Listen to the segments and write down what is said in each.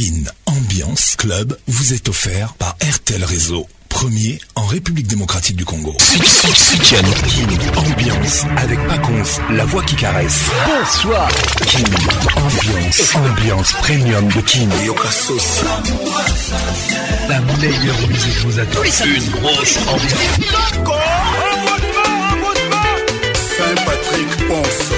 King Ambiance Club vous est offert par RTL Réseau, premier en République démocratique du Congo. King Ambiance avec Paconce, la voix qui caresse. Bonsoir. King Ambiance, ambiance premium de Kin. La meilleure musique vous attend. Une grosse ambiance. Saint-Patrick Ponce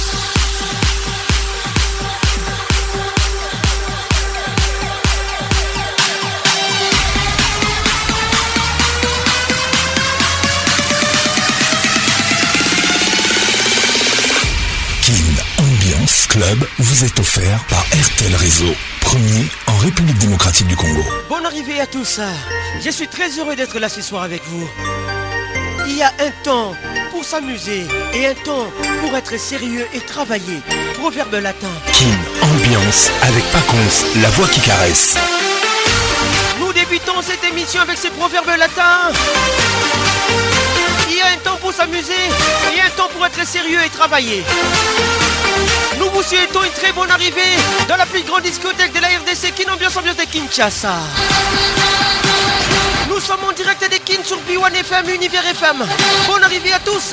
Club vous est offert par RTL Réseau, premier en République démocratique du Congo. Bonne arrivée à tous. Hein. Je suis très heureux d'être là ce soir avec vous. Il y a un temps pour s'amuser et un temps pour être sérieux et travailler. Proverbe latin. Kim, ambiance avec Pacons, la voix qui caresse. Nous débutons cette émission avec ces proverbes latins. Il y a un temps pour s'amuser et un temps pour être sérieux et travailler. Nous vous souhaitons une très bonne arrivée dans la plus grande discothèque de la RDC Kinambiance Ambiance de Kinshasa. Nous sommes en direct des Kin sur B1 FM, Univers FM. Bonne arrivée à tous.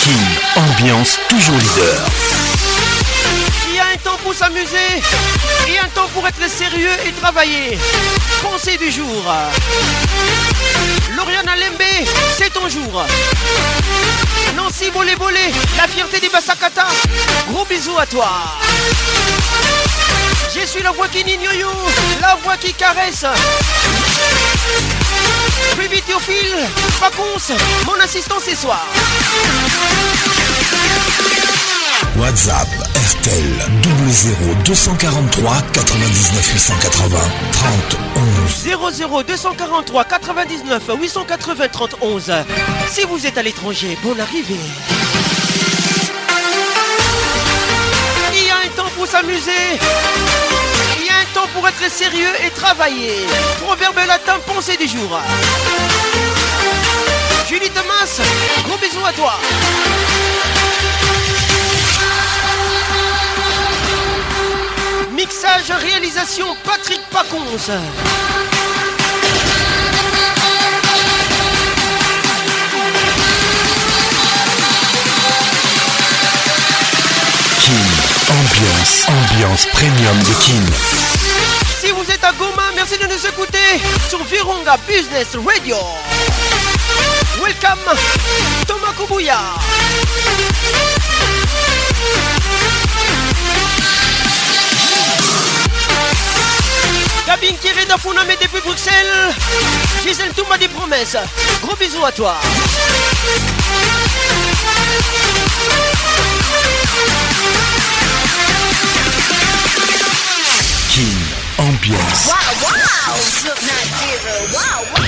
Kin, ambiance toujours leader un temps pour s'amuser et un temps pour être sérieux et travailler. Conseil du jour. Lauriane Alembe, c'est ton jour. Nancy Bolé Bolé, la fierté des Bassakata. Gros bisous à toi. Je suis la voix qui n'ignore, la voix qui caresse. Plus vite au fil, vacances, mon assistant ce soir. WhatsApp RTL 00 243 99 880 30 11 00 243 99 880 30 Si vous êtes à l'étranger, bonne arrivée Il y a un temps pour s'amuser Il y a un temps pour être sérieux et travailler Proverbe latin pensée du jour Julie Thomas, gros bisous à toi Mixage, réalisation, Patrick Paconce. Kim, ambiance, ambiance premium de Kim. Si vous êtes à Goma, merci de nous écouter sur Virunga Business Radio. Welcome, Thomas Kubuya. Gabin Kiri mais depuis Bruxelles. Gisèle tombeau des promesses. Gros bisous à toi. King Ambiance. Wow, wow.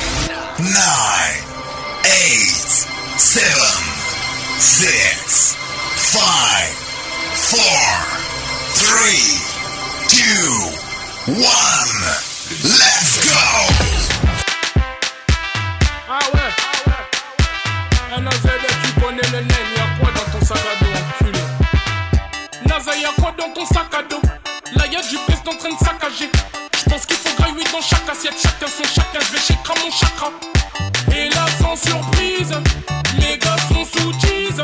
nine, eight, seven, six, five, four, three, two, one. Let's go! quoi dans ton sac à dos, enculé? du peste en train de saccager. pense qu'il faut dans chaque assiette, chacun son chacun, je vais chakra mon chakra. Et là, sans surprise, les gars sont sous tease.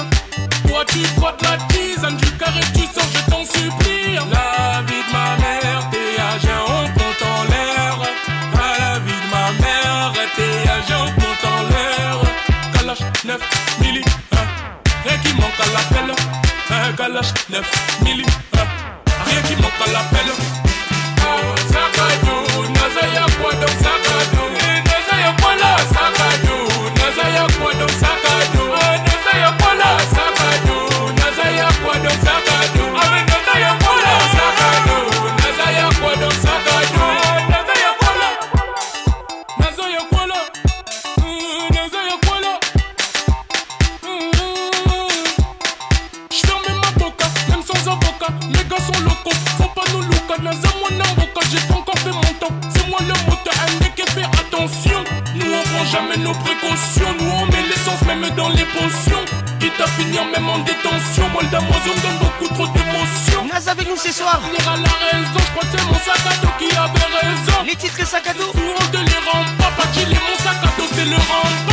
Toi, tu frottes la tisane, du carré, tu sors, je t'en supplie. La vie de ma mère, t'es à on compte en l'air. la vie de ma mère, t'es à on compte en l'air. Kalash 9 milli, hein. rien qui manque à l'appel. Kalash 9 milli, hein. rien qui manque à l'appel. Quitte à finir même en détention Moi le donne beaucoup trop d'émotions Naz avec nous ce soir Il à la raison, je crois c'est mon sac à dos qui avait raison Les titres sac à dos Nous on te les rend pas, pas qu'il est mon sac à dos, c'est le rang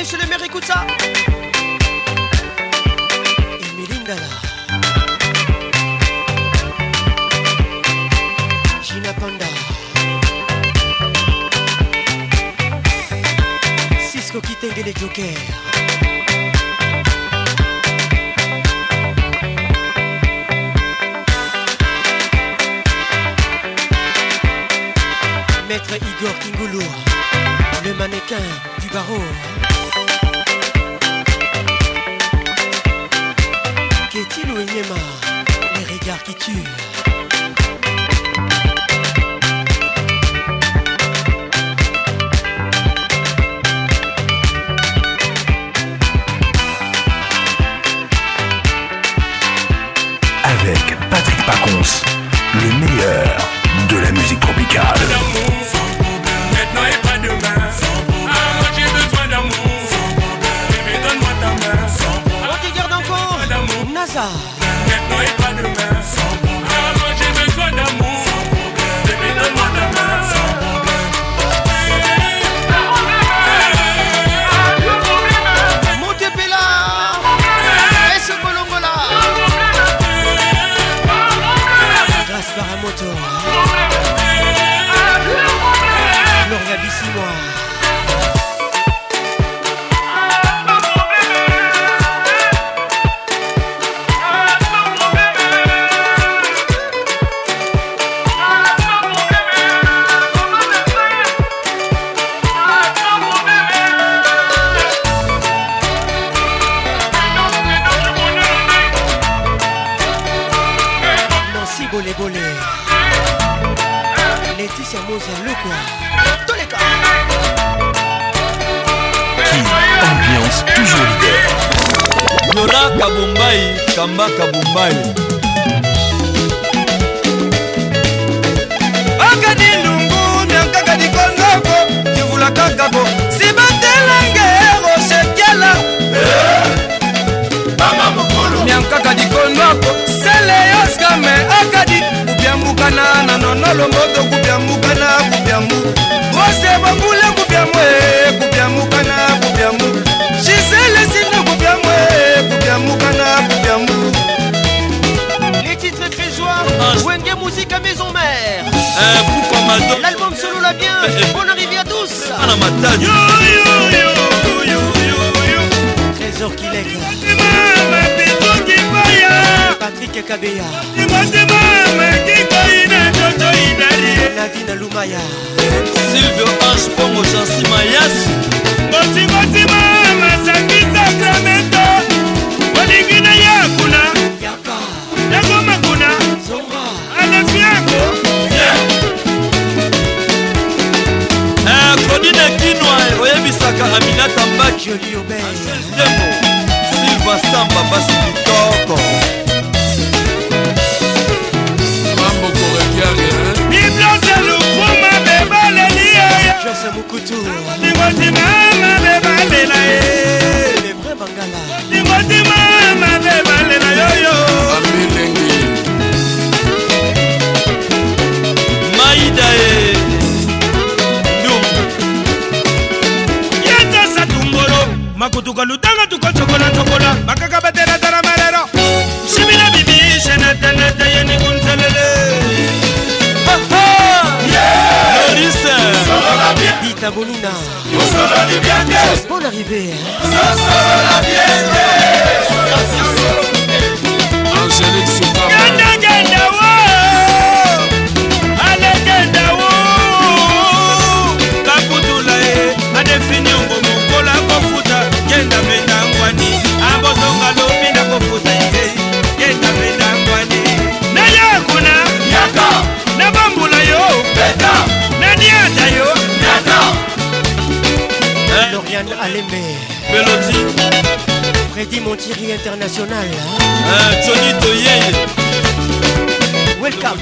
Monsieur le maire, écoute ça. Et Melinda Gina Panda. Cisco Kitenge les Jokers. Maître Igor Kingoulou, le mannequin du barreau. Kembe Melody Freddy Montieri International hein? uh, Johnny Toyeye Welcome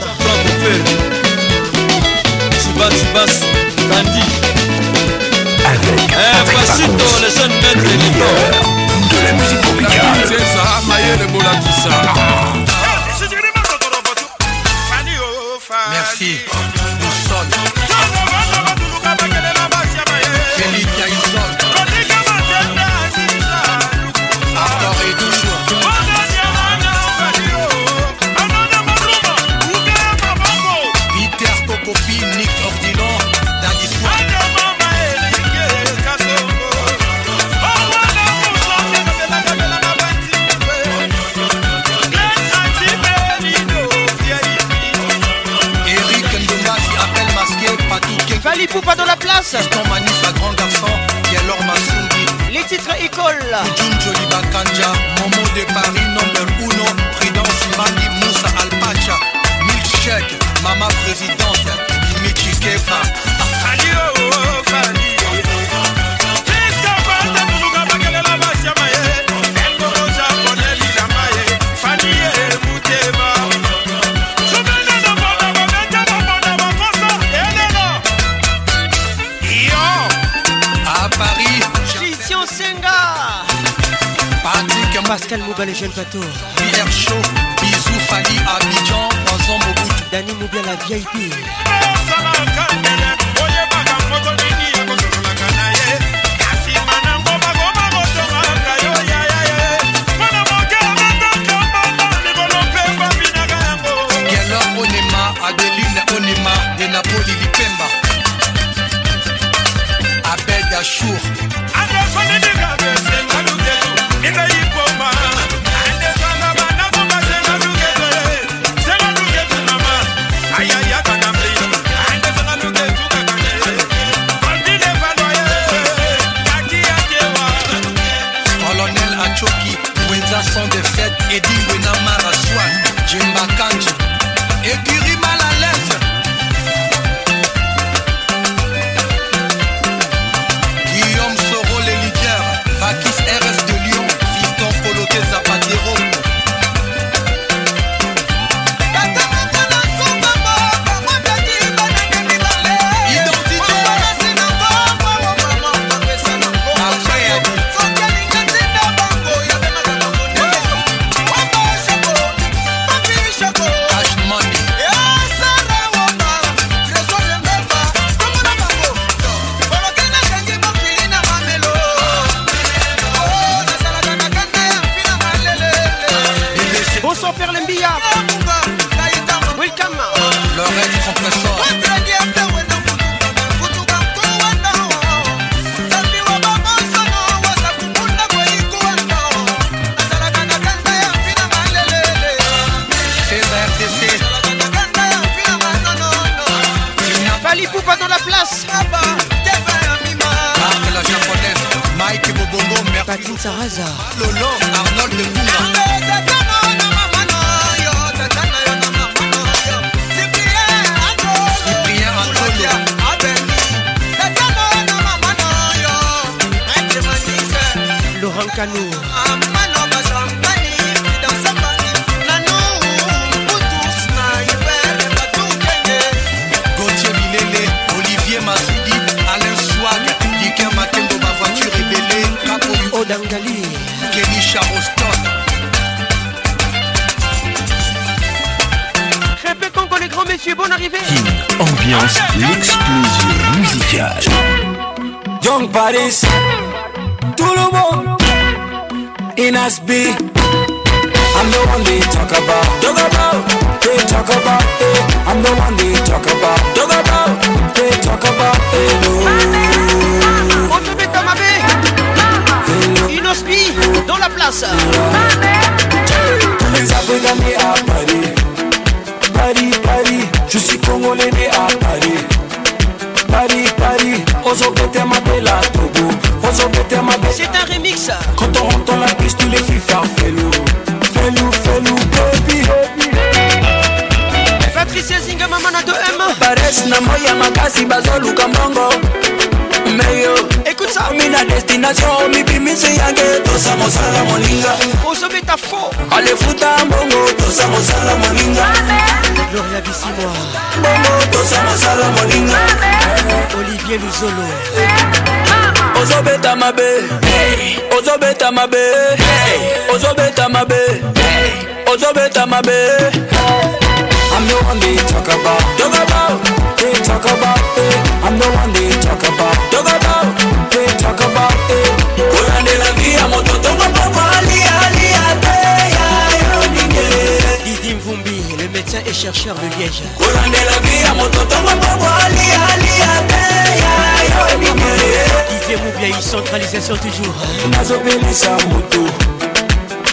Chiba Chibas Candy Avec eh, Facito, les jeunes maîtres le leader de la musique tropicale ah, Mayele Bolakisa oh, oh, Merci Serge ton manif sa grand garçon, Yelor Masungi. Les titres école. Jun Joli Bakanja, Momo de Paris, number uno, Prudence Mali, Moussa Alpacha, Milkshake, Mama Présidente, Mimiki Kefa. bas les jeunes plateaux. Pierre Chaud, bisous Fali, Abidjan, Poison, Mobutu. Dani Moubia, la vieille pire. levia moto ntongo mpongo alialia te yaye mobiai centralisation toujours nazopelisa moto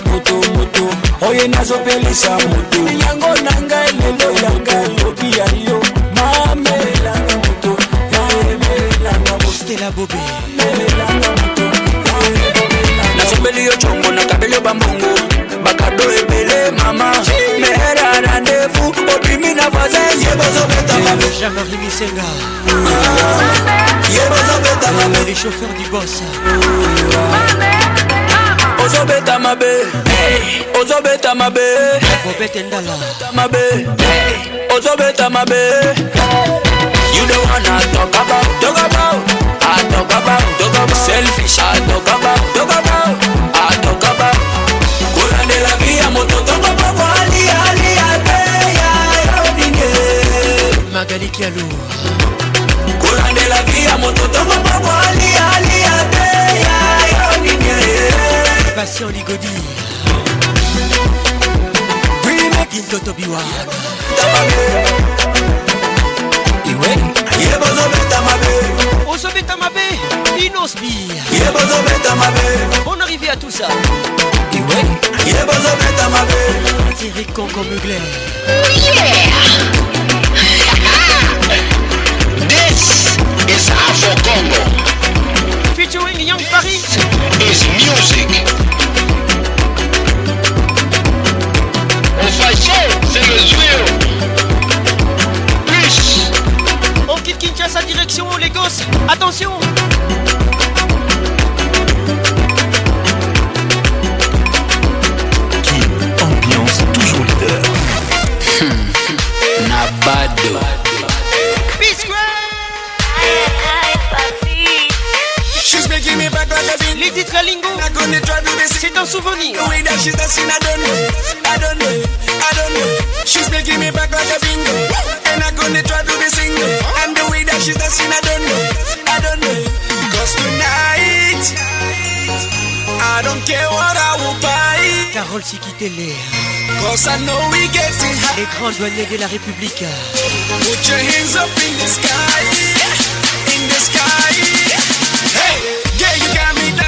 moto moto oye nazopelisa moto yango na ngai lelo yanga lobi ya yo mamelanga moto mamelanga motostela bobe mamelanga moto nasopeli yo congo nakabeli yo bambongo bakado ebele mama mehera randevu la voisine ye bozobeta jean-marie misenga ye bozobeta mabe le chauffeur du bos ozobeta mabe ozobeta mabe kobete ndala mabe ozobeta mabe you don't wanna talk about talk about I talk about talk about selfish I talk about talk about I talk about courant de la vie à mon Nathalie Kialou kolandela via moto tongo moko alialia te yayo nini patient ligodi kintoto biwa ye bozobeta mabe ozobeta mabe inosbi ye bozobeta mabe on arrivé à tout ça ye bozobeta mabe tiri conco mugler yeah for Congo. Featuring Young Paris. Is music. Au fâché, c'est le joueur. Plus. On quitte Kinshasa direction Lagos. Attention. Kim, ambiance toujours leader. Hmm. Nabado. Les titres Lingo, c'est un souvenir. She's making me back like a bingo And I gonna try to be single And the way that she's dancing I don't know, I don't know Cause tonight I don't care what I will buy Carole s'est Cause I know we getting high Les grands douaniers de la République Put your hands up in the sky In the sky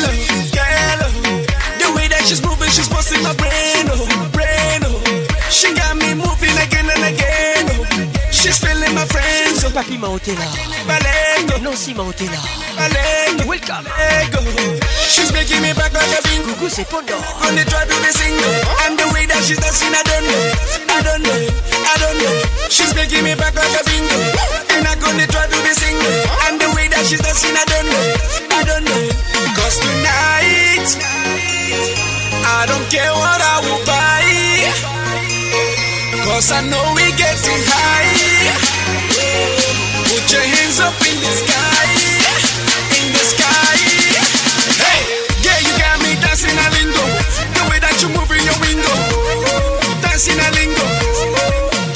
Girl, girl, the way that she's moving, she's busting my brain, oh, brain, oh. She got me moving again and again, oh. She's feeling my friends, oh. Papi Montella, Balengo, Nancy Montella, Balengo, welcome, She's making me back like a bingo. Coucou, c'est Pondo. On the drive to the single, and the way that she's dancing, I don't know, I don't know, I don't know. She's making me back like a bingo, and I am gonna try to be single, and the way that she's dancing, I don't know. I don't know. Cause tonight, I don't care what I will buy. Cause I know we gets getting high. Put your hands up in the sky. In the sky. Hey, yeah, you got me dancing a lingo. The way that you move in your window. Dancing a lingo.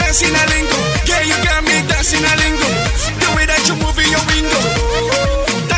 Dancing a lingo. Yeah, you got me dancing a lingo.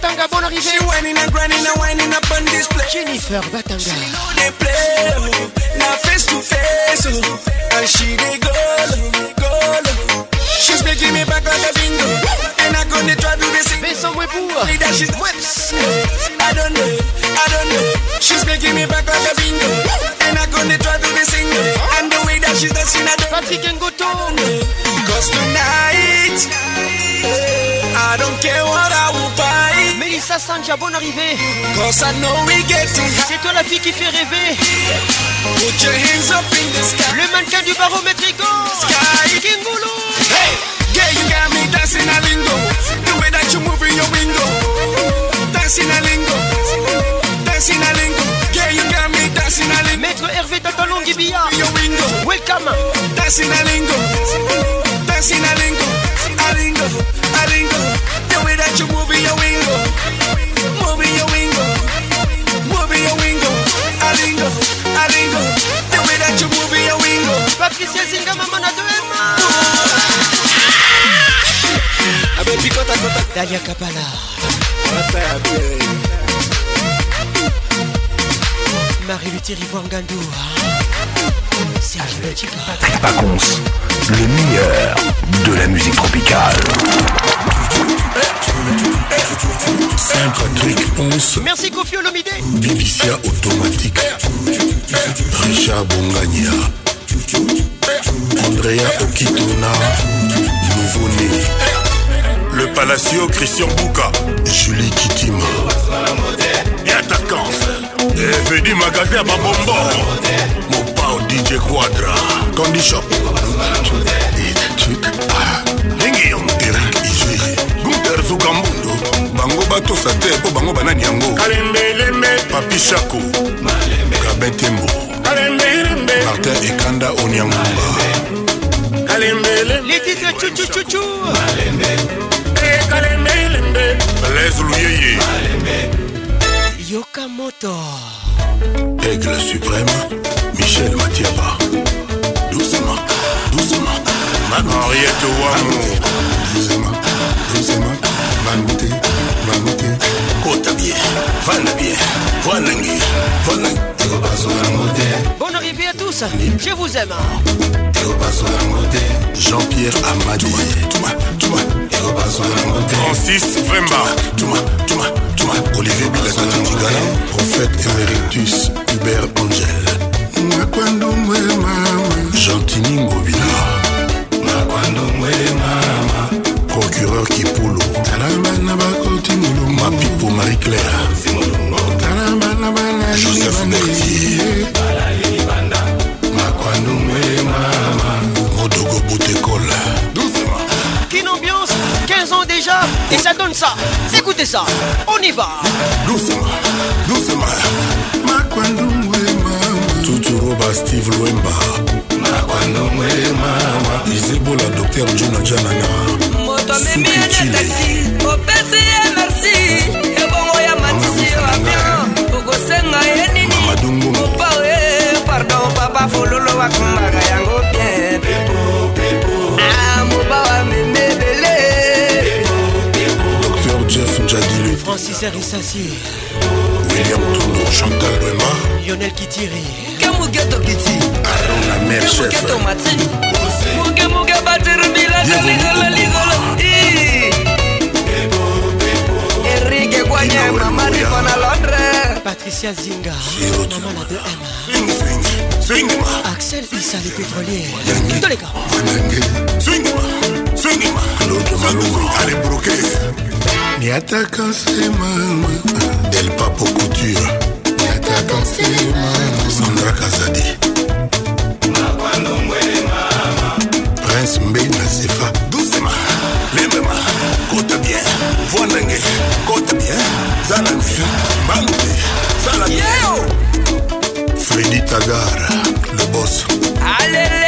Batanga, bonne arrivée. She whining and grinding and whining up on this place. Jennifer Batanga. She know they play, now face to face, and she they go, go. She's making me back like a bingo, and I gonna try to be Mais sans moi I don't know, I don't know. She's making me back like a bingo, and I gonna try to be single. And the way that she's dancing, I don't. Patrick Ngoto. Cause tonight. Hey, I don't care what I will buy. Mélissa Sanja, bonne arrivée. Cause I know we get C'est toi la fille qui fait rêver. Put your hands up in the sky. Le mannequin du barométrico. Sky. King Goulou Hey, yeah, you got me dancing a lingo. The way that you move in your window. Dancing a lingo. Dancing a lingo. Yeah, you got me dancing a lingo. Maître Hervé Tatalon Gibia. Welcome. Dancing a lingo. Dancing a lingo. A lingo. Dalia Kapala. Marie-Luthier Ivoire Patrick Serge Pacons, le meilleur de la musique tropicale. Saint-Patrick Merci Kofi Olomide. Bibicia automatique. Richard Bongania. Andrea Okitona. Nouveau-né. Le Palacio Christian Bouka Julie Kitima Et attaquant Fedi Magasin Babombo Mopao DJ Quadra Candy Shop ndenge yango erik ijeri guter zugambundo bango batosa te mpo bango banani yango kalembelembe papi shako gabin tembo martin ekanda oniangumba les titres tchou tchou tchou tchou blaise luyeye yoka moto aigle suprême michel matiaba doucement doucement henriette wamo doucement mangote mangote kota bien vanda bien vanangi vanangi Bonne arrivée à tous, je vous aime. Jean-Pierre Amadoué, toi, toi, toi. Francis Vemba Touma, Touma, Touma Olivier Bilakana Tigala Prophète Emeritus Hubert Angel Gentini Mobila Procureur Kipulu Mapipo Marie-Claire Joseph Berthier Et ça donne ça. Écoutez ça. On y va. Doucement, doucement. Tuturoba Steve Lwemba. Isebola Docteur Juna Jananga. Moto memi ya taxi, opesi ye merci. Ebongo ya matisi yo avion, okosenga ye nini? Mamadungu. Opa ye, eh, pardon papa fololo wakumbaka yango Francis Arissassi William Tour, Chantal Rema Lionel Kitiri Kamugato Kiti Arona Mère Chef Kamugato Mati Muga Muga Batir Bila Kanigola Ligola Enrique Guanya Mama Rivana Londres Patricia Zinga Maman la 2M Swing Swing Swing Axel Issa les pétroliers Tous les gars Swing Swing Claude Malou Allez Broquet niataka nsemama del papo couture niataka nsemama sandra kazadi prince mbei na sefa dusema lembema kota bien voi ndenge kota bien zala nge mbalu te sala bien fredi tagara le bos alele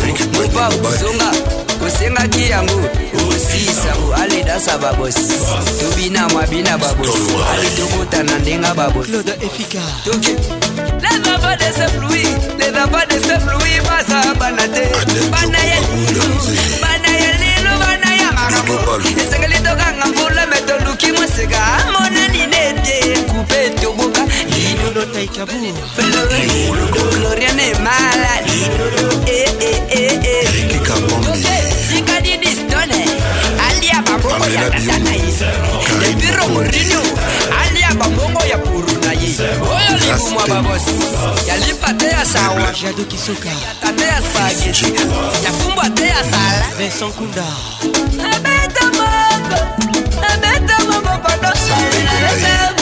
kupa kusonga kusengaki yango osisango aledasa babos tobina mwabina babos ale tokotana ndenga babos Les enfants de ce fluide, les enfants de ce fluide, pas ça, banate, banayel, banayel. esengeli tokanga mvula me toluki mweseka amona nini ete kupe toboka gloriane maladi tikadidistone alia baboko yakatanaisi epiro morinio bangongo ya puru na ye oyo likumwa babosi yalipa te ya shawa yata te ya spageti yafumbwa te ya sala abeta mogo abeta mogo podo sala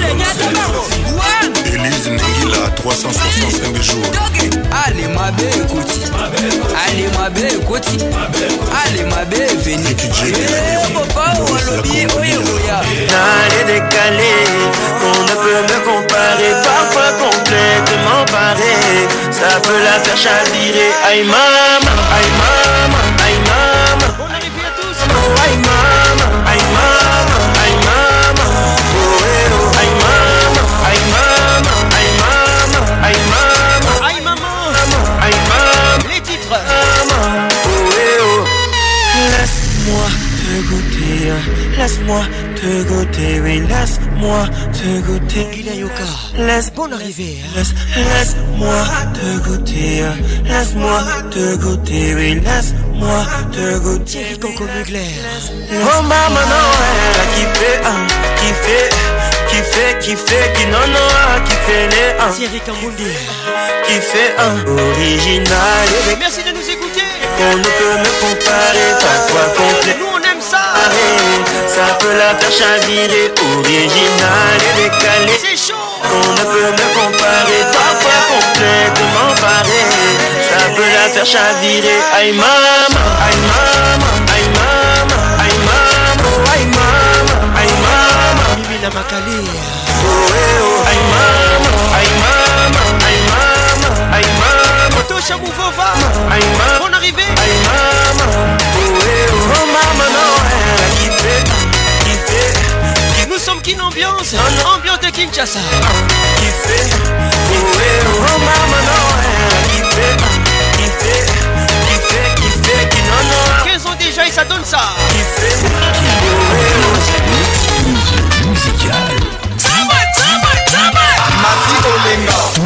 365 jours. Allez ma belle Koti, allez ma belle Koti, allez ma belle Veni. Eh papa ou oye oya. on ne peut me comparer, parfois complètement paré. Ça peut la faire chavirer. Aïe maman, aïe maman, aïe maman. aïe maman. Laisse-moi te goûter, oui, laisse-moi te goûter. Yoka, laisse bon arriver. Hein. Laisse, laisse-moi te goûter, hein. laisse-moi te goûter, oui, laisse-moi te goûter. Coco Mugler. Oh maman, non, elle a kiffé, qui hein. kiffé, kiffé, kiffé, qui non, non, kiffé les uns. Thierry Qui Kiffé, un original. Merci de nous écouter. On ne peut me comparer, voix complet. Nous on aime ça. Ça peut la faire chavirer Original et décalé On ne peut me comparer Parfois complètement pareil. Ça peut la faire chavirer Aïe maman, aïe maman, aïe maman, aïe maman, aïe maman, aïe maman Mimi la macalée Oh eh oh Aïe maman, aïe maman, aïe maman, aïe maman Touche à Mouvova Aïe maman, on arrivait Aïe maman, oh eh oh Oh maman non Comme qu'une ambiance, ambiance de Kinshasa. Quels ont déjà et ça donne ça.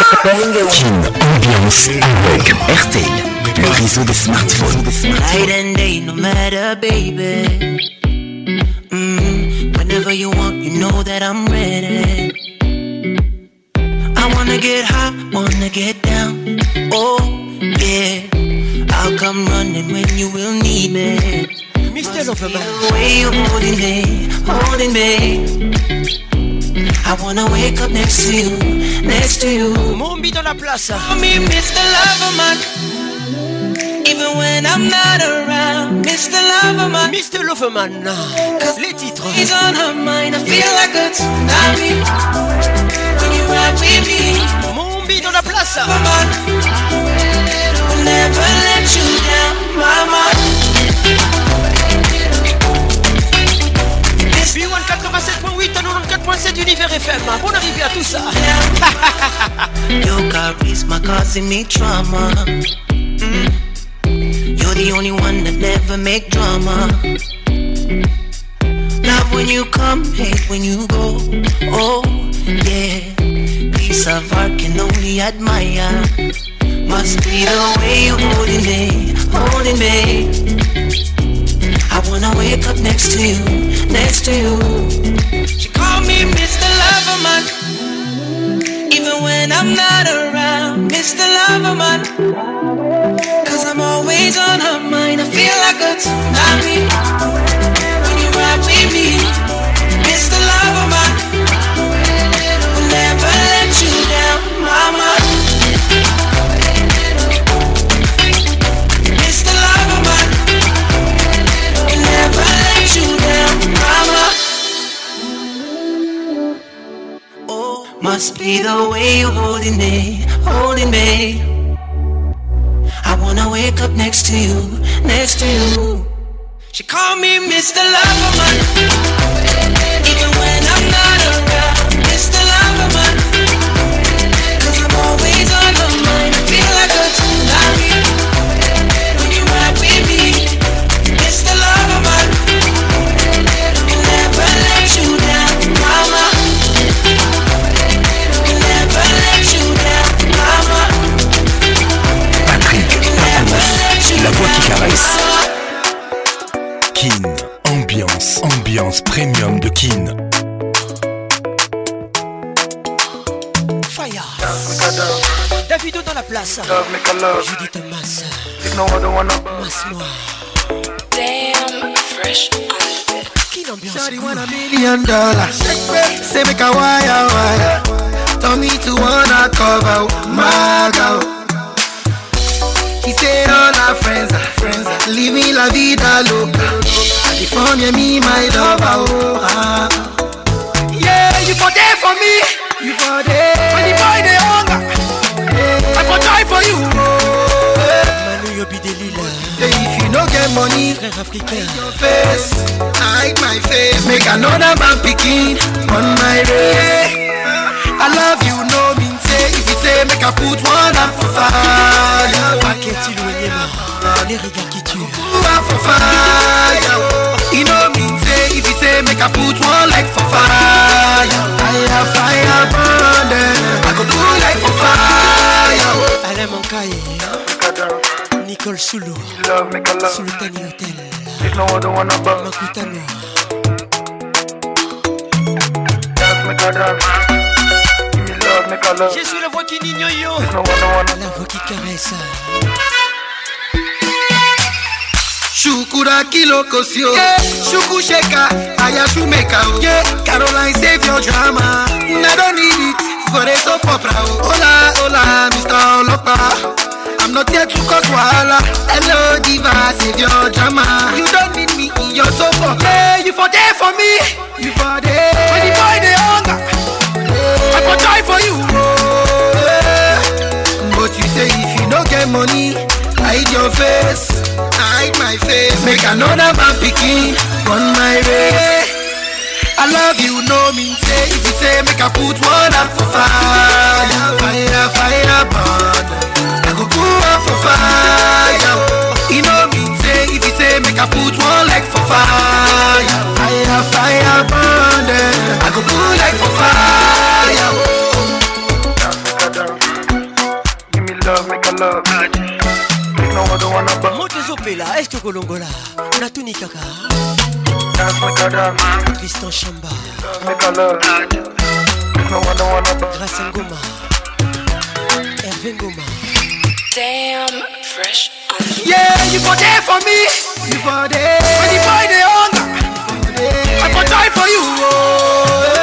Kin ambiance avec RTL, le réseau des smartphones. Night and day, no matter, baby. Mm, whenever you want, you know that I'm ready. I wanna get high, wanna get down. Oh, yeah. I'll come running when you will need me. the way you're holding me, holding me. I wanna wake up next to you, next to you. Mon dans la place. For me, Mr. Loverman. Even when I'm not around, Mr. Loverman. Mr. Loverman. Les titres. He's on her mind. I feel like a tsunami. When you ride with me. Mombi dans la place. Loverman. I'll never let you down, mama. B1 87.8 Univers FM. Bonne arrivée à tout ça. Your charisma causing me trauma. You're the only one that never make drama. Love when you come, hate when you go. Oh, yeah. Piece of art can only admire. Must be the way you're holding me, holding me. I wanna wake up next to you, next to you. She called me Mr. Loverman, even when I'm not around, Mr. Loverman. Cause I'm always on her mind, I feel like a tsunami when you ride with me, Mr. Loverman. Will never let you down, mama. Must be the way you're holding me, holding me. I wanna wake up next to you, next to you. She called me Mr. Loverman. Kin, ambiance, ambiance premium de Kin. Fire. dans la place. Judith Masse-moi. Damn, fresh million dollars. Say make a wire wire. to wanna cover my girl. said. living la vida loca. California, me, my lover, oh, ah. Yeah, you for there for me. You for there. When the boy they hunger, yeah. I for die for you. Oh, yeah. Manu, you lila. Yeah, if you no get money, hide your face, hide my face. Make another man picking on my race. I love if you say make I put one hand for fire. Aketi Louenyema, les regards qui tuent. Put one for fire. You know me say if you say make I put one like for fire. Fire, fire, burn I go do like for fire. Alain Mankaye, Nicole Soulou, Sultani Hotel, Makutano. Dance, make I dance. love, make love. Je suis la voix qui n'ignore yo. No la voix qui caresse. Shukura kiloko sio yeah. Shuku sheka aya shumeka yeah. Caroline save your drama I don't need it for a soap opera o Hola hola Mr. Olopa I'm not here to cause wahala. Hello, diva, save your drama. You don't need me in your sofa. Yeah, you for there for me. You for there. When the boy they hunger. I go die for you. Oh, eh. but you say if you don't get money, hide your face, hide my face. Make another man picking on my way. I love you, no mean say. If you say make I put one up for fire, fire, fire, burn. I go put one for fire. You know mean say. If you say make I put one leg for fire, fire, fire, burn. Eh. I go put leg for fire. love No other one Tristan Chamba Ngoma Hervé Ngoma Damn fresh Yeah, you for there for me You for there When you buy the hunger, I for die for you oh,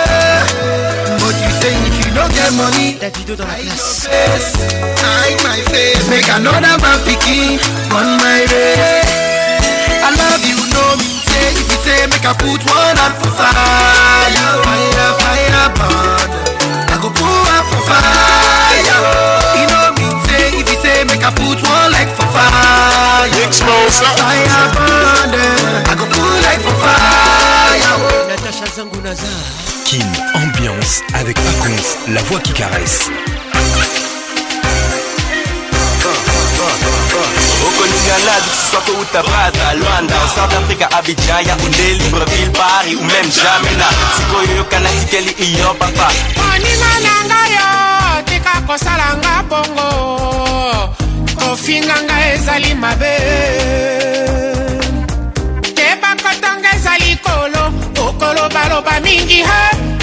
no get money. That you do don't place. Hide my face. Make another man picking on my race. I love you, no me. Say if you say make I put one up for fire, fire, fire, burn. I go put one for fire. You know me. Say if you say make I put one leg for fire, explosive. Fire burn. I go put like for fire. Natasha Zangunaza. Kin, ambiance avec Paconce, la voix qui caresse. Londres, Soto ou Tabraza, Luanda Au South à Abidjan, Yaoundé, Libreville, Paris ou même Jamena sikoyo kanatikeli iyo papa monima na ngai yo tika kosala nga bongo kofinga ngai ezali mabe kolobaloba mingi ha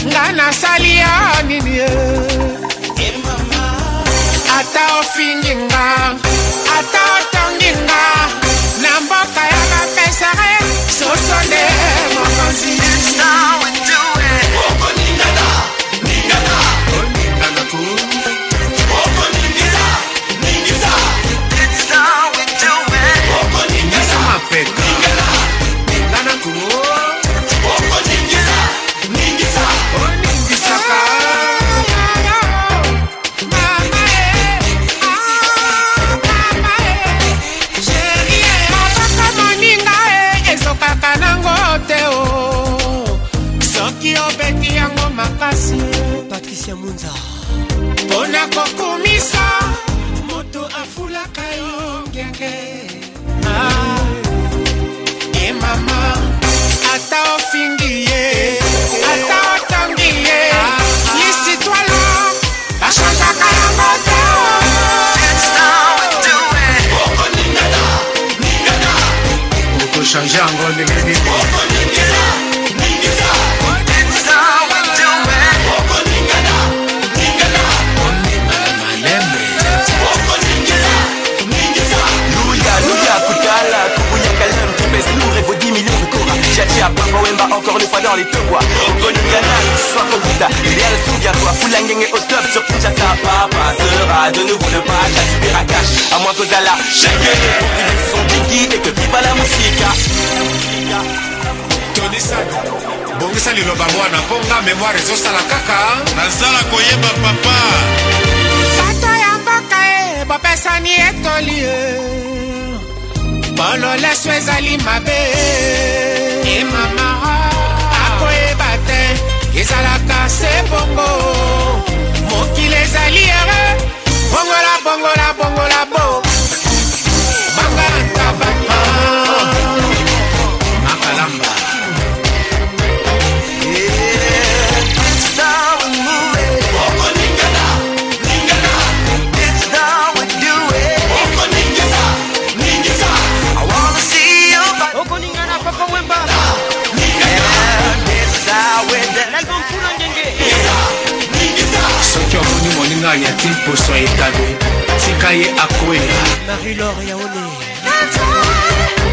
nga nasali ya nini ata ofingi nga ata otongi nga na mboka ya bapesere soso nde mokonzi patricia munza mpona kokumisa moto afulaka yo ngenge ah, e mama ata ofingi ye ata otangi ye lisitwala ah. bachangaka yango te okochange yango ndenge nini encore une fois dans les deux voies Reconnu canal, soit comme Bouddha Derrière le souviens-toi, full est au top Sur Kinshasa, papa sera de nouveau le patch à verras cash, à moins que Zala Checker, son biggie et que viva la musique tonisani bongisa liloba mwana mpo nga memoire ezosala kaka hein. nazala koyeba papa bato ya mboka e bapesani etoli e bololeso ezali mabe e mama ezalaka se bongo mokili ezali ere bongola bongola bongola poso etami tika ye akwela marie lor yaone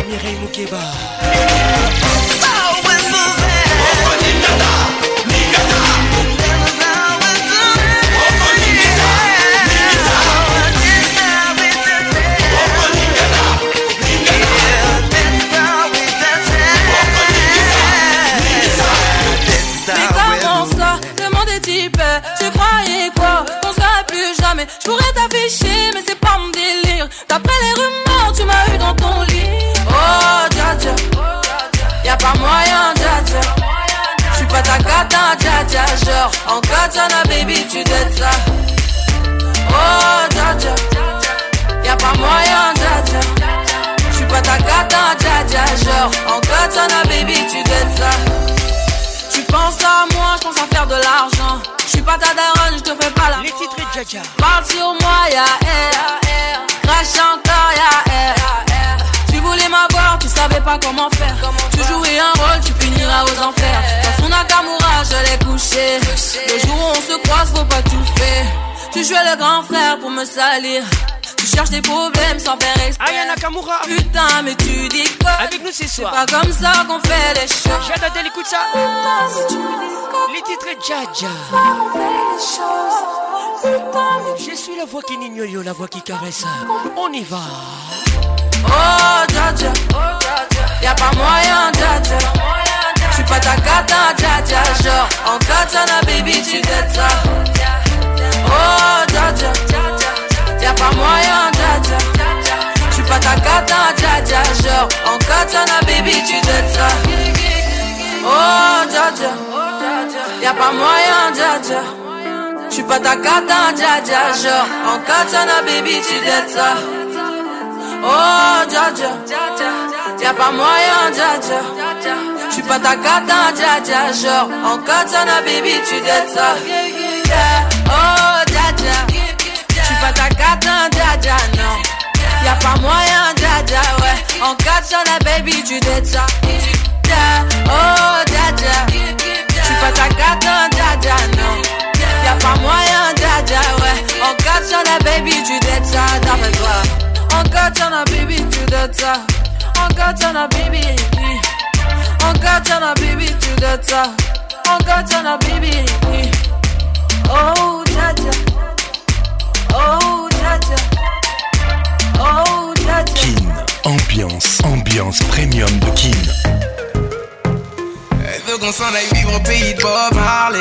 mirei mokeba jamais. Je pourrais t'afficher, mais c'est pas mon délire. D'après les rumeurs, tu m'as eu dans ton lit. Oh, dja dja, y'a pas moyen, dja dja. J'suis pas ta gata, dja dja. Genre, en katana, baby, tu dettes ça. Oh, dja dja, y'a pas moyen, dja dja. J'suis pas ta gata, dja dja. Genre, en katana, baby, tu dettes ça. Pense à moi, je pense à faire de l'argent. Je suis pas ta daronne, je te fais pas la. Les titres Parti au mois, ya air. Crash ya air. Tu voulais m'avoir, tu savais pas comment faire. tu jouais un rôle, tu finiras aux enfers. Dans son Akamura, je l'ai couché. Le jour où on se croise, faut pas tout faire. Tu jouais le grand frère pour me salir cherche des problèmes sans faire exprès. Putain, mais tu dis quoi Avec nous C'est pas comme ça qu'on fait les choses. J'adore, écoute ça. Putain, tu dis Les titres Jaja. Je suis la voix qui n'ignore, la voix qui caresse. On y va. Oh Jaja, oh, y'a pas moyen Jaja. suis pas ta gata dja genre en katana baby tu t'aides ça. Oh dja Y'a pas moyen, dja dja. pas ta cata, dja Genre, en katana, baby, tu dettes ça. Oh, dja dja. Y'a pas moyen, dja dja. suis pas ta cata, dja dja. Genre, en baby, tu dettes Oh, dja dja. Y'a pas moyen, dja dja. suis pas ta cata, dja Genre, en katana, baby, tu Attends, dja non. Y'a pas moyen, dja ouais. En cas sur la baby, tu détends. Oh, dja Tu pas ta carte, dja non. Y'a pas moyen, dja ouais. En cas sur la baby, tu détends. D'après toi. En cas sur la baby, tu détends. En cas sur la baby. En cas sur la baby, tu détends. En cas sur la baby. Oh, dja Oh tata. Oh tata. Kin, ambiance, ambiance premium de Kin. Elle veut qu'on s'en aille vivre au pays de Bob Harley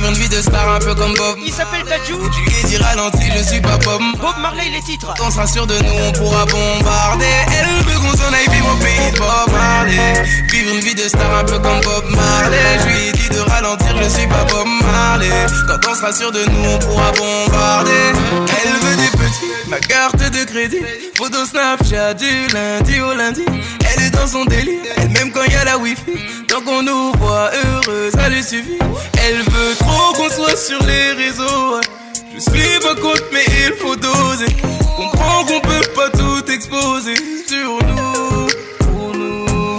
vivre une vie de star un peu comme Bob. Il s'appelle Dadju. Tu lui dit ralenti, je suis pas Bob. Bob Marley, les titres. Quand on sera sûr de nous, on pourra bombarder. Elle veut qu'on s'en aille vivre au pays de Bob Marley. Vivre une vie de star un peu comme Bob Marley. Je lui ai dit de ralentir, je suis pas Bob Marley. Quand on sera sûr de nous, on pourra bombarder. Elle veut des petits, ma carte de crédit. Photo j'ai du lundi au lundi dans son délire. même quand il y a la wifi, tant qu'on nous voit heureux, ça lui suffit. Elle veut trop qu'on soit sur les réseaux. Je suis pas contre, mais il faut doser. Comprends qu'on peut pas tout exposer sur nous, pour nous.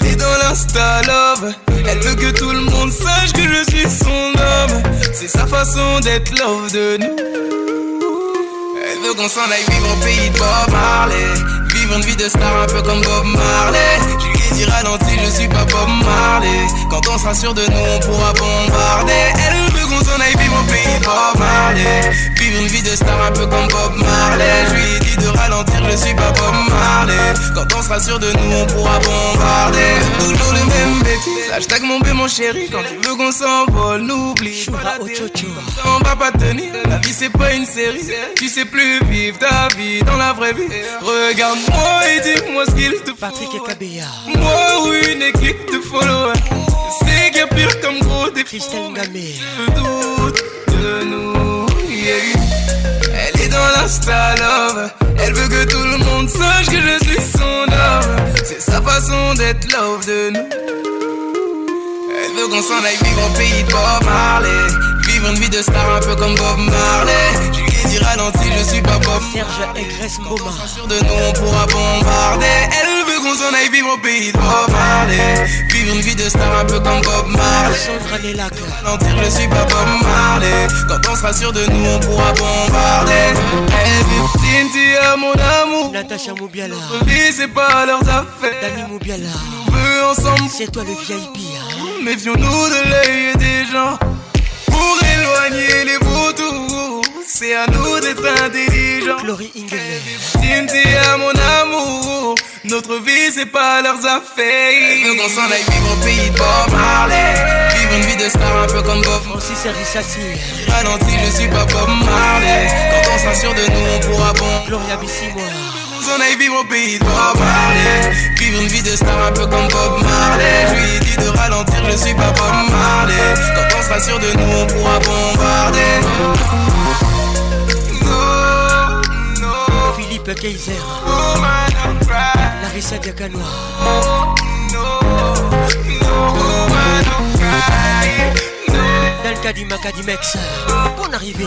Elle est dans l'insta love. Elle veut que tout le monde sache que je suis son homme. C'est sa façon d'être love de nous. Elle veut qu'on s'en aille vivre au pays de Bob Marley une vie de star un peu comme Bob Marley. Je lui ai dit ralenti, je suis pas Bob Marley. Quand on sera sûr de nous, on pourra bombarder. Elle s'en aille IP, mon pays Bob Marley. Vivre une vie de star un peu comme Bob Marley. Je lui dit de ralentir, je suis pas Bob Marley. Quand on sera sûr de nous, on pourra bombarder. Toujours le même bêtise. Hashtag mon bé, mon chéri. Quand tu veux qu'on s'envole, n'oublie pas. On va pas tenir. La vie, c'est pas une série. Tu sais plus vivre ta vie dans la vraie vie. Regarde-moi et dis-moi ce qu'il te faut. Patrick et Moi ou une équipe de followers doute de nous. Elle est dans l'insta love. Elle veut que tout le monde sache que je suis son homme C'est sa façon d'être love de nous. Elle veut qu'on s'en aille vivre au pays de Bob Marley. Vivre une vie de star un peu comme Bob Marley. Je lui dis ralenti, je suis pas Bob. Serge et Quand on de nous, on pourra bombarder on on aille vivre au pays de Bob Marley Vivre une vie de star un peu comme Bob Marley Ralentir je suis pas Bob Marley Quand on sera sûr de nous on pourra bombarder Hey Cynthia mon amour Natacha Moubiala Notre vie c'est pas leurs affaires Dani Moubiala On veut ensemble C'est toi le VIP hein. Méfions-nous de l'œil des gens Pour éloigner les vautours C'est à nous d'être intelligents Glory Ingel mon amour notre vie, c'est pas leurs affaires. Nous veut qu'on s'en aille vivre au pays de Bob Marley. Vivre une vie de star un peu comme Bob. Moi si c'est Rissassi. Ralenti, je suis pas Bob Marley. Quand on s'assure de nous, on pourra bon. Gloria Bissimo. On aille vivre au pays de Bob Marley Vivre une vie de star un peu comme Bob Marley Je lui ai dit de ralentir, je suis pas Bob Marley Quand on s'assure de nous, on pourra bombarder Philippe Kaiser. Oh, Larissa Diakano. Dalkadima Kadimex, bon arrivée.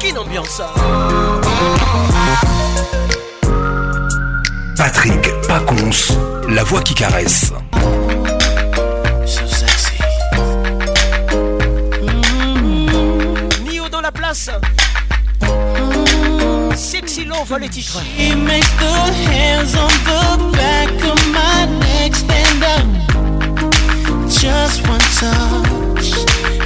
Quelle ambiance Patrick Pacons, la voix qui caresse. Mm-hmm. dans la place. Sexy Love, le titre. She makes the hands on the back of my neck stand up. Just one touch,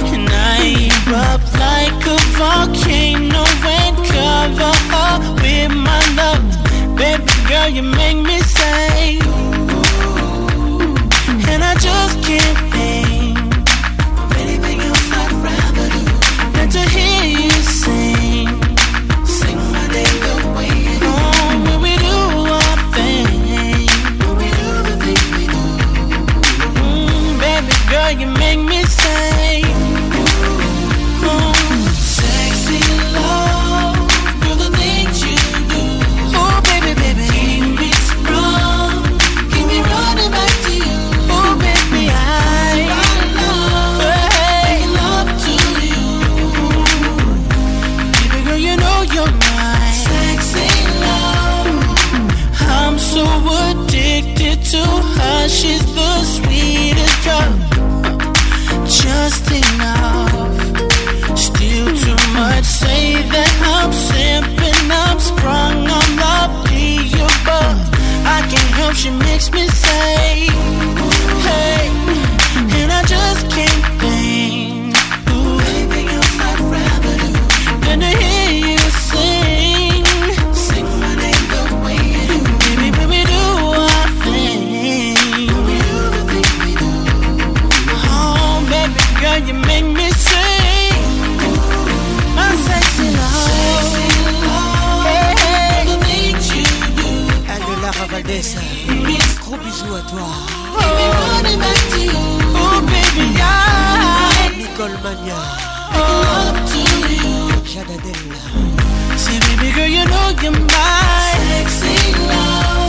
and I erupt like a volcano and cover up with my love. Baby girl, you make me say, and I just can't think. just enough. Still too much. Say that I'm I'm sprung, I'm I can't help, she makes me say, hey, and I just can't. Vanessa. Gros bisous à toi. Oh, oh baby, yeah. Nicole Mania. Oh, Jadadel. See, baby girl, you know you're mine. Sexy love.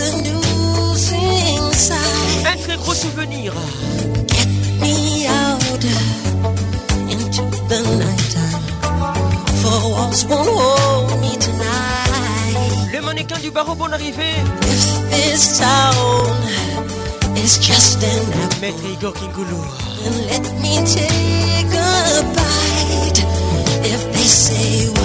The news inside. Get me out into the night time. For walls won't owe me tonight. Le mannequin du baro bon arrivé. If this town is just an appearing goulou. Let me take a bite. If they say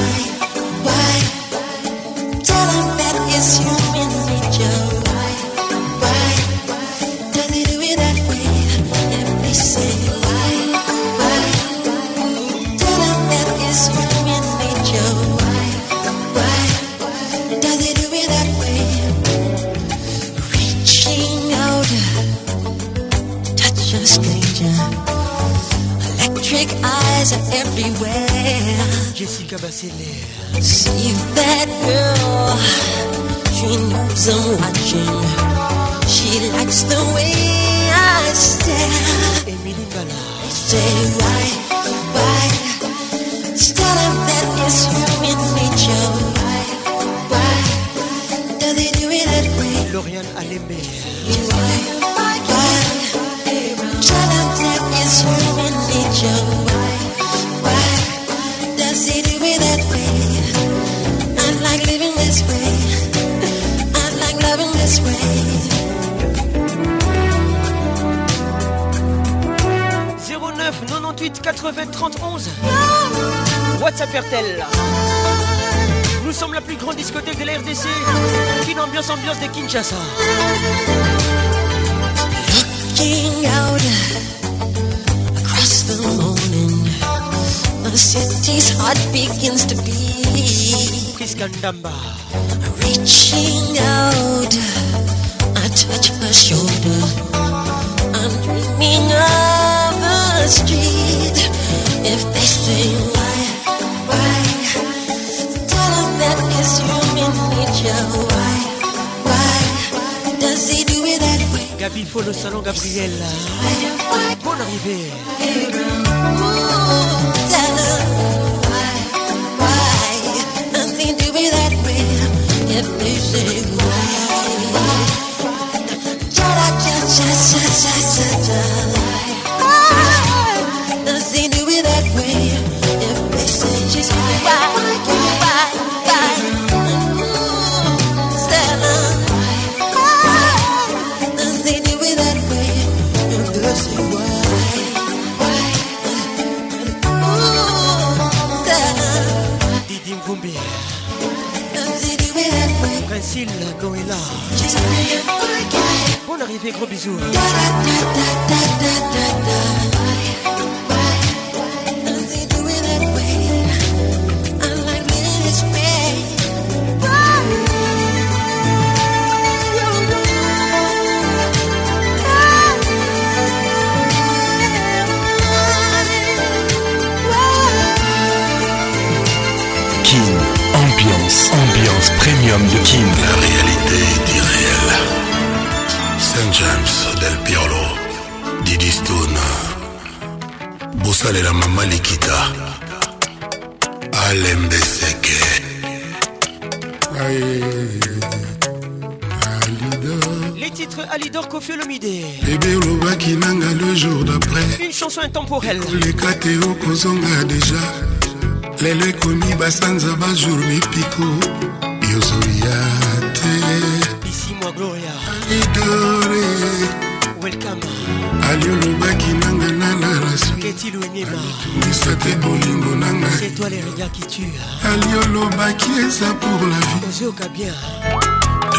Kabasele. See that girl, she the way I 28 80 31 WhatsApp RTL. Nous sommes la plus grande discothèque de la RDC. Une ambiance ambiance de Kinshasa. Looking out across the morning, the city's heart begins to beat. Priskandamba. Reaching out, I touch her shoulder. I'm dreaming of. Street, if they say why, why tell them that is human nature, why why does he do it that way? Gabi, il faut le salon Gabriel pour l'arrivée, tell why, why does he do it that way if they say temporel koleka te okozonga deja lelo ekomi basanza bajour mipiko yozoya te isimwa gloria idore welkame ali olobaki nanga nana nasuketilwenemaisa te bolingo nanga ali olobaki eza pour la vie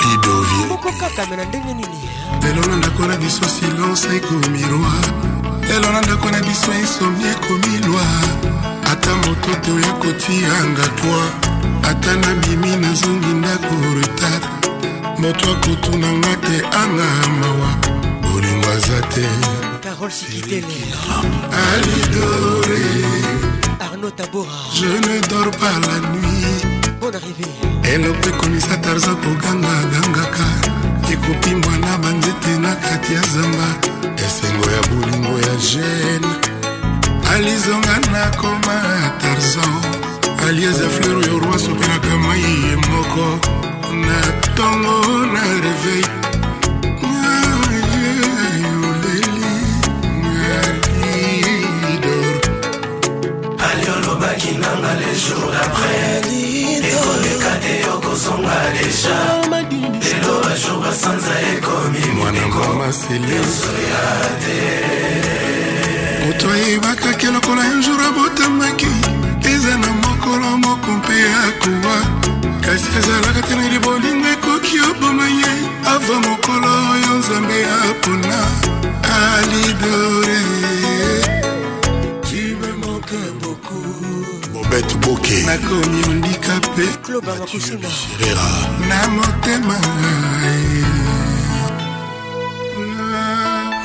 lidovie moko kaka me na ndenge nini lelo na ndako na biso silence ekomi roi lelo na ndako na biso esomi ekomilwa ata moto toya kotianga toi ata na mimi nazongi ndako retard moto akotunanga te anga mawa bolingo aza te alidore arnaud tabora je ne dors pas la nuit bon arrivé eloko ekomisa tarza kogangagangaka ekopimbwa na banzete na kati ya zamba esengo ya buli jeune alizonga nakoma tarzan alieza fleur oyo roi sopelaka mai ye moko na ntongo na reveil alobaki nanga les jours d'après ekoleka te yokozonga deja lelo bajour basanza ekomi masele moto ayebakaki lokola injour abotamaki eza na mokolo moko mpe akowa kasi ezalaka te na libolingo ekoki oboma ye ava mokolo oyo nzambe apona alidore bobet boke nakomi ondika mpe na motema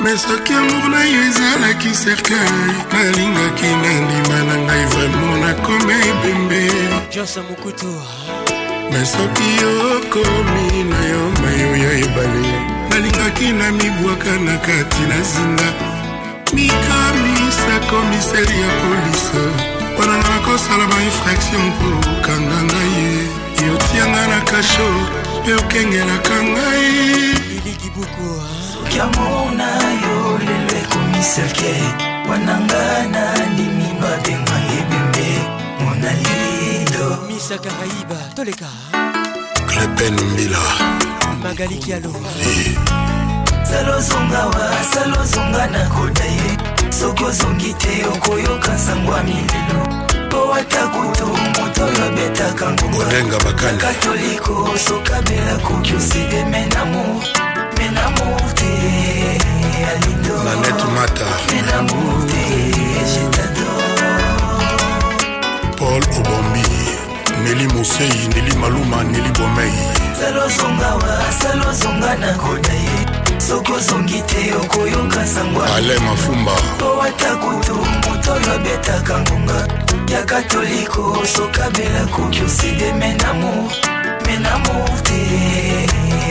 me soki amour na yo ezalaki cercueil nalingaki nandima na ngai vraimen nakomi ebembe josa mokutu ah. me soki okomi na yo mayo ya ebale nalingaki na mibwaka na kati na zinga mikamisa komiseri ya polise mpona nga nakosala bainfraction mpo okanga ngai yotianga na kasho mpe okengelaka ngai kiamo nayo lelo ekomiselke wananga na nini babenga ebembe monalido misa karaiba toleka klepen mbila magali kialo eh. salozonga wa salozonga nakoda ye soki ozongi te okoyoka sango ya milelo po ata kutu moto oyo abetaka ngongakatoliko sokabela koki oside lelo ozonga na kota ye soki ozongi te okoyoka sangwaale mafumba po ata kutu moto oyo abetaka ngonga ya katoliko sokabela koki oside menamo menamo te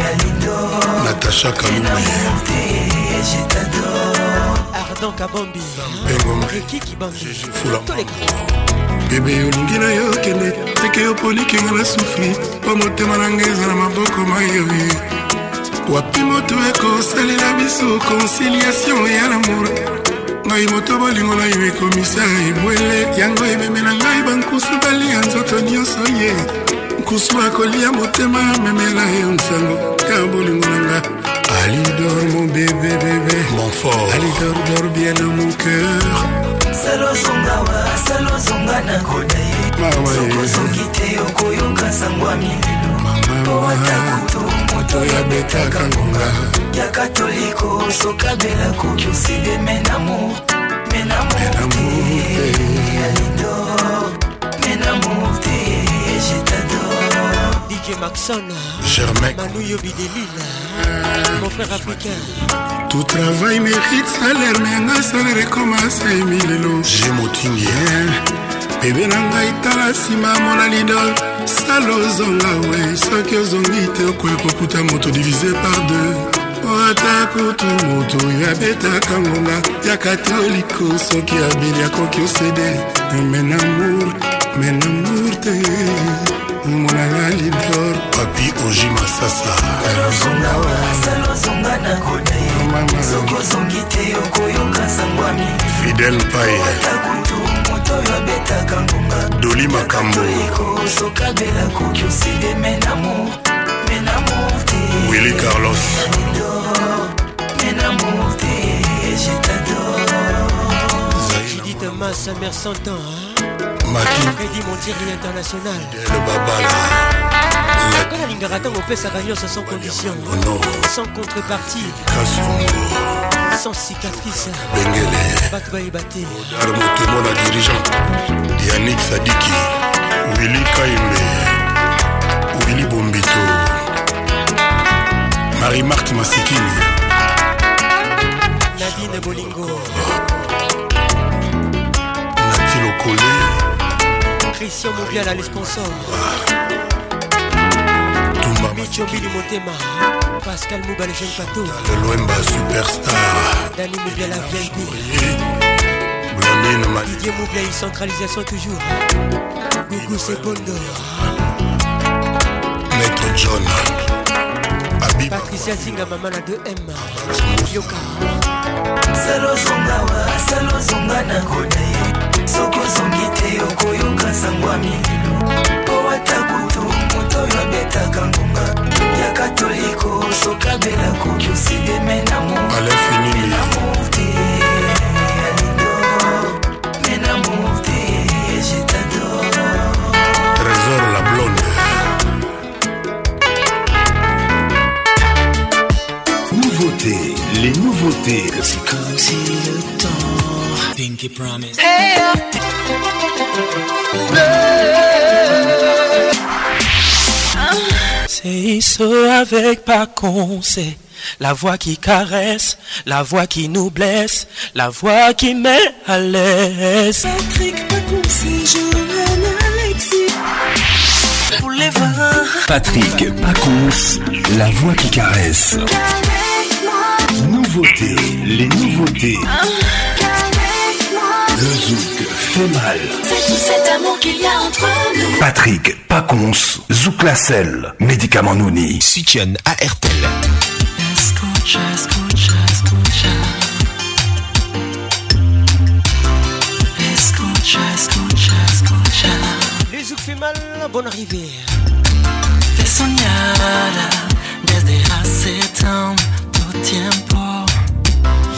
alindo natasha kalumaete jetador ardan kabambi ekiki bangifula bebe olingi na yo kende seke yopolikinga nasufi mpo motema na ngai eza na maboko mayoye wapi moto ekosalela biso conciliation ya lamour ngai moto bolingo na yo ekomisa ebwele yango ememela ngai bankusu balia nzoto nyonso ye nkusu akolia motema amemela ye nsango ya bolingo na nga alidor mon bébé bébé mon fort alidor dor bien dans mon cœur selozongawa selozonga na koda ye soki te okoyoka sango ya mililo po ata kutu moto yabetaka ngonga ya katoliko sokabela koki oside menamour menamour te alido menamour te jetador dj maxon germain manuyo bidelila ah. mon frère africain tout travail mérite salaire menga salaire ekoma asemilelo je motingie bebe na ngai tala nsima mona lidol sala ozonga we soki ozongi te okoya kokuta moto divise par deux ata kutu moto oyo abetaka ngonga ya katoliko soki abeli akoki osede menamour menamour te monanga lidor papi oji masasa fidel paye oyo abetaka ngonga doli makambo ekosokabela koki oside menamo menamo te willi carlos menamo te jetador judith masa mer santan makidi mondiri international le babala kala alingaka ntango opesaka nyonso sans condition sans contrepartie sans cicatrice bato bayeba te dar motemo na dirigant yanik sadiki wili kaimbe wili bombito marie mark masikini nadine bolingo nati lokole christian mobiala les sponsors michobili motema pascal mobale jeune pato lwemba superstar dani mobia la vip didier mobia i centralisation toujours gugu secondo maître john patricia zinga mama na 2m yoka salozongawa salozonga na koda ye soki ozongi te okoyoka sango ya mililo po ata kutu ataka ngonga ya katoliko sokabela koki osideme na mote Trésor la blonde Nouveauté, les nouveautés C'est comme si le temps Pinky Promise hey, oh. hey, oh. Et ce avec pas la voix qui caresse, la voix qui nous blesse, la voix qui met à l'aise. Patrick Pacon, c'est Johan Alexis. Pour les voir. Patrick Paconse, la voix qui caresse. Nouveauté, les nouveautés. Ah. Le zouk c'est tout cet amour qu'il y a entre nous. Patrick Pacons, Zouklacel, Médicament Nouni. Sitian ARPL. Escucha, escucha, escucha. Escucha, escucha, escucha. Les Zouk fait mal, bonne arrivée. Te soñara desde hace tanto tiempo.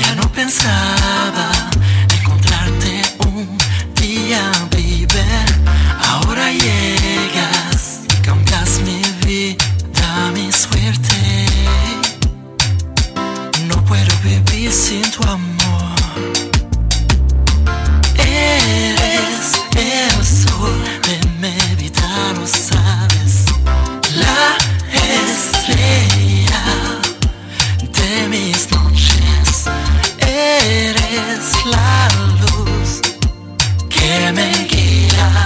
Ya no pensaba. Ya vivir, ahora llegas cambias mi vida, mi suerte. No puedo vivir sin tu amor. Eres el sol de mi vida, no sabes. La estrella de mis noches. Eres la me guía.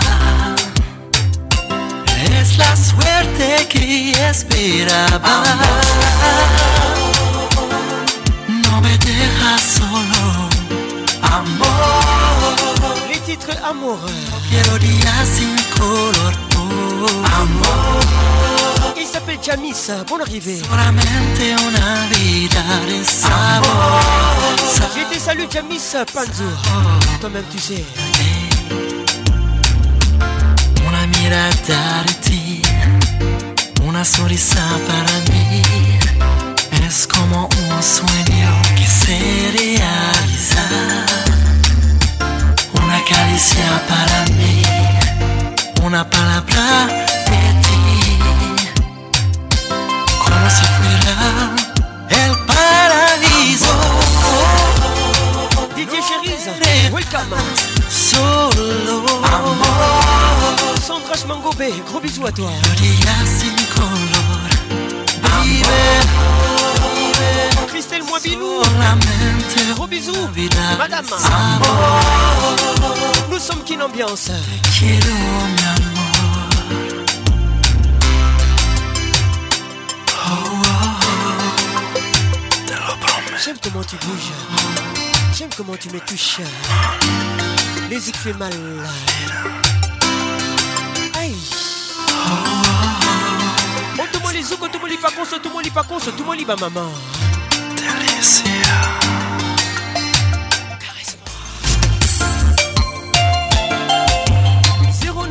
Es la suerte que esperaba. No me dejas solo, amor. Les titres amoureux No sin color. Oh. Amor. Il s'appelle Jamisa, bonne arrivée. Solamente una vida de sabor. J'ai des saluts Jamisa, Panzo. Toi-même, tu sais. una sonrisa para mí. Es como un sueño que se realiza, una caricia para mí, una palabra de ti, como si fuera el paraíso. Welcome. Solo amor. Alexandre Mangobé, gros bisous à toi. Christelle Moibilou, gros bisous. Madame, nous sommes qu'une ambiance. J'aime comment tu bouges, j'aime comment tu me touches. Les fait mal. tout tumoli tout mon pakonso tumoli pakonso tumoli ba maman Caresse-moi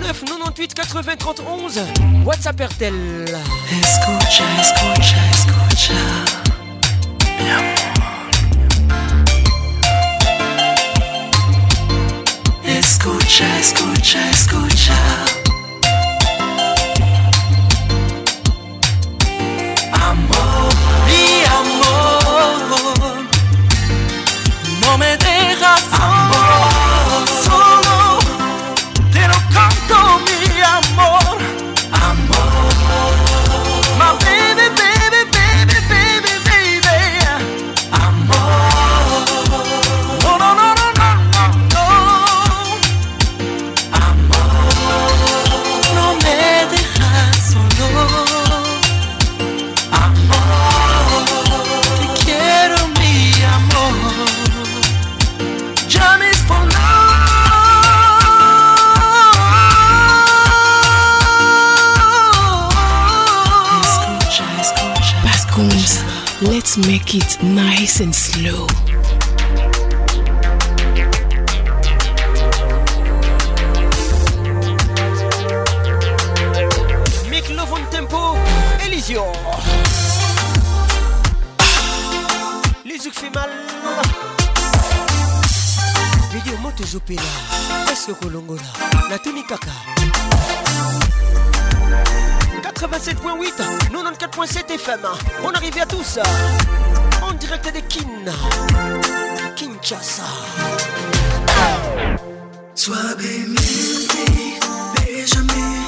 09 98 80 31 WhatsApp RTL Escouche escouche escouche Mi amor escouche escouche make it nice and slow. Make love on tempo, Les Musique fait mal. Video moto zopela. Est-ce que Kolongola? La tunikaka. 87.8, 94.7 FM. On arrive à tous. En direct des Kin. Kinshasa. Sois béni, béni, jamais.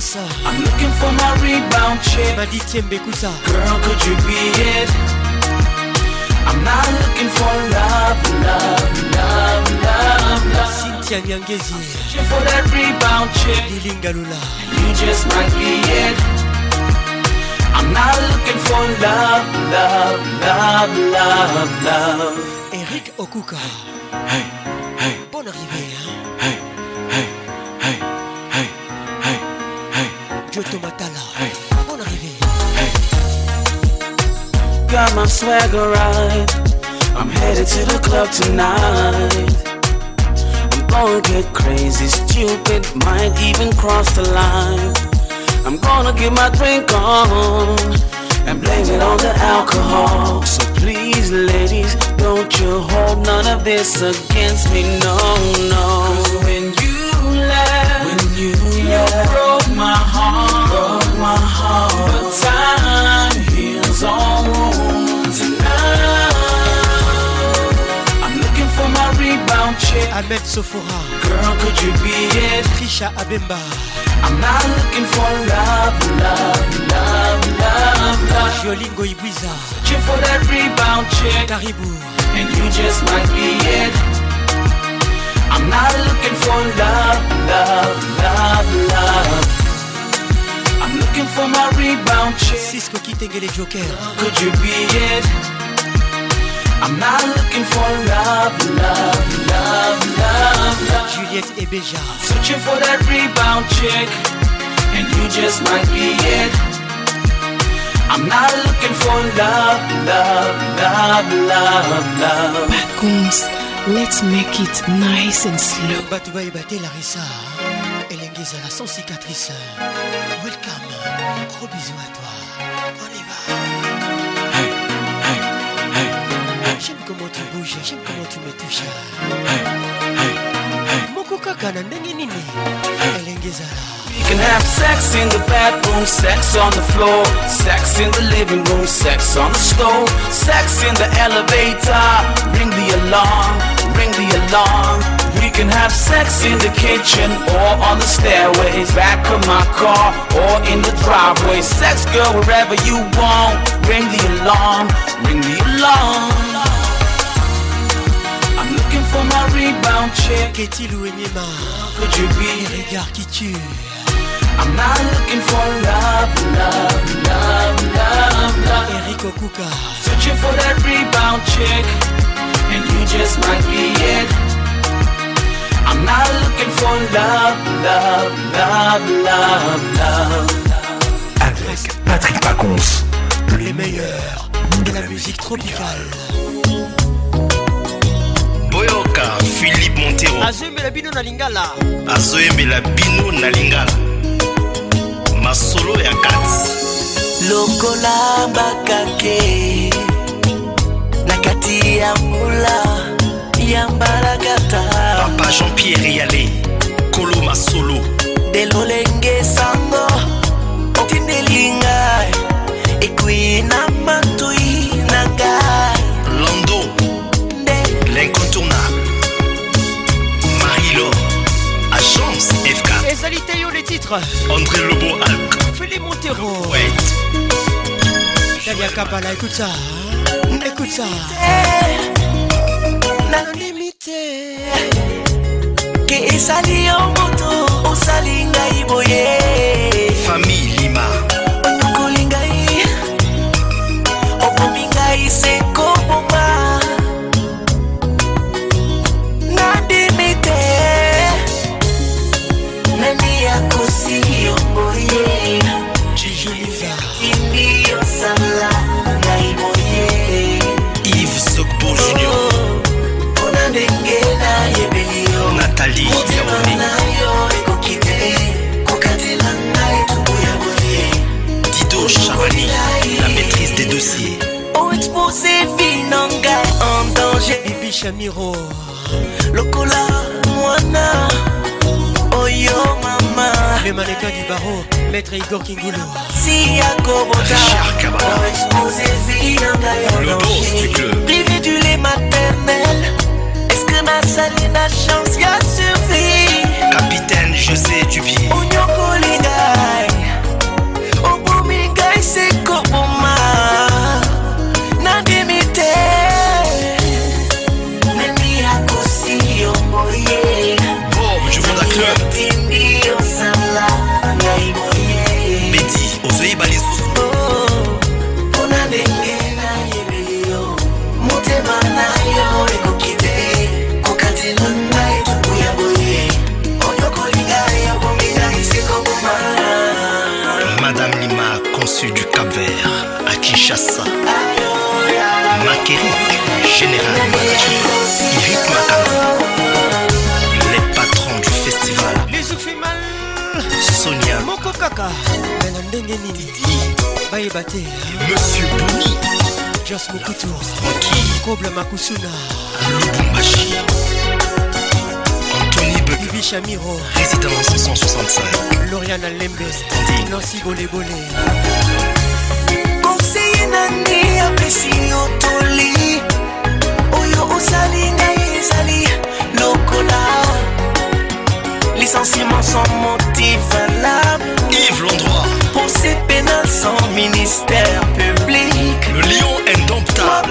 I'm looking for my rebound chick. Girl, could you be it? I'm not looking for love, love, love, love, love. Cynthia I'm You just might be it. I'm not looking for love, love, love, love, love. Eric Okuka. Hey, hey. Bonne hein. Hey. On arrivé. Hey. Got my swagger right. I'm headed to the club tonight. I'm gonna get crazy, stupid, might even cross the line. I'm gonna get my drink on and blame it on the alcohol. So please, ladies, don't you hold none of this against me, no, no. When you left, when you, you left, broke my heart. Ahmed Sofora Girl, could you be it? Trisha I'm not looking for love, love, love, love, love Jolingo Ibiza Searching for that rebound chick Caribou And you just might be it I'm not looking for love, love, love, love I'm looking for my rebound chick Cisco qui les Joker Could you be it? I'm not looking for love, love, love, love, Juliette et Béja Searching for that rebound chick And you just might be it I'm not looking for love, love, love, love, love Pacons, let's make it nice and slow Batouba et Baté Larissa Elengezala sans cicatrice Welcome. Hey, hey, hey, hey. J'aime comment tu bouges, j'aime comment tu me touches. Hey, hey, hey. Elengeza. You can have sex in the bedroom, sex on the floor, sex in the living room, sex on the stove, sex in the elevator. Ring the alarm, ring the alarm. We can have sex in the kitchen or on the stairways, back of my car or in the driveway. Sex girl, wherever you want. Ring the alarm, ring the alarm. I'm looking for my rebound chick. Qu'est-il Could you be? Les regards qui tuent. I'm not looking for love, love, love, love, love. Enrico Cuca. Searching for that rebound chick, and you just might be it. I'm not looking for love, love, love, love, love. Avec Patrick Pacons, les meilleurs de la musique tropicale. boyoka philipe montero azoyembela bino na lingala azoyembela bino na lingala masolo ya kati lokola bakake na kati ya mbula ya mbalakata papa jean-pierre yale kolo masolo delolenge sango otindeli ngai ekwei na matoi na ngai lando nde l'incontournable marilo agence f4 ezali te yo le titre andré lobo alc fele montero oh. dalia kabala écoute ça écoute ça nalonimi te soki ezali yo moto osali ngai boye famille lima otukoli ngai obomi ngai sekoboma chamiro Miro lokola mwana oyo mama le du barreau maître igor kingulu si privé du lait maternel est-ce que ma chance ya survie capitaine josé dupi onyokolingai kaka me na ndenge nini bayeba te monsieur boni jos mokutu koble makusuna lubumbashi Anthony Bugger Chamiro Résidence 165 Lauriana Lembe Nancy Bolebole Conseiller nani apesi yo toli Oyo osali ngai ezali lokola Licenciement sans motif valable Pour l'endroit. Procès pénal sans ministère public. Le lion indomptable.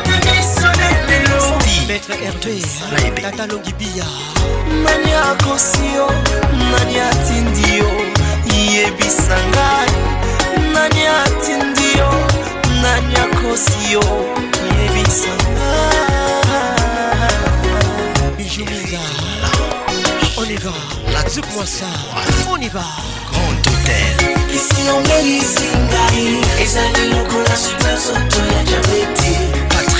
maître rd tatalongibia nani akosi yo nani atindi yo yebisa ngai nani atindi yo nani akosi yo yebisa ngai bijumiga on y va zouk-moi ça on y va grand hôtel esi ongelisingai ezali lokola super soto ya diabete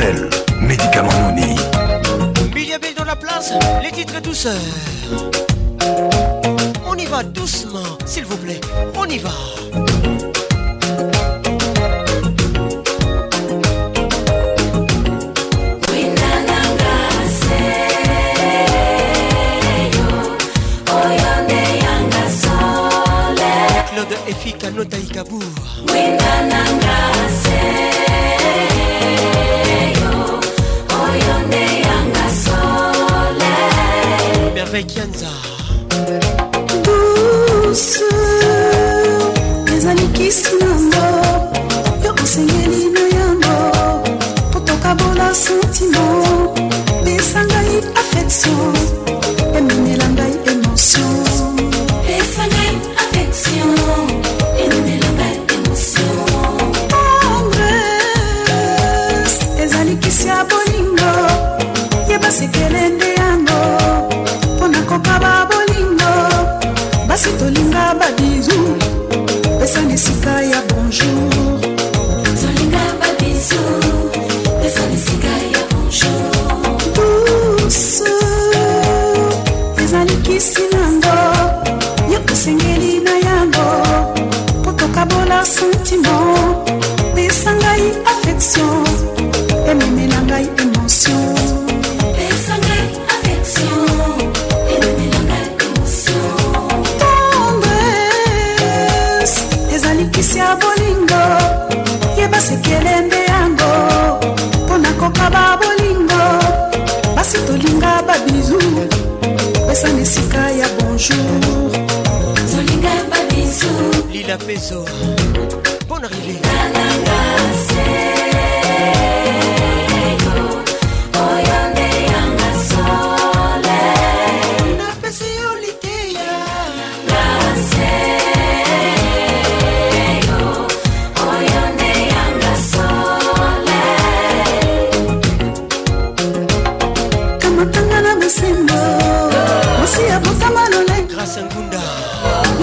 Il médicament a bien dans la place, les titres douceurs. On y va doucement, s'il vous plaît, on y va. avec Yanza.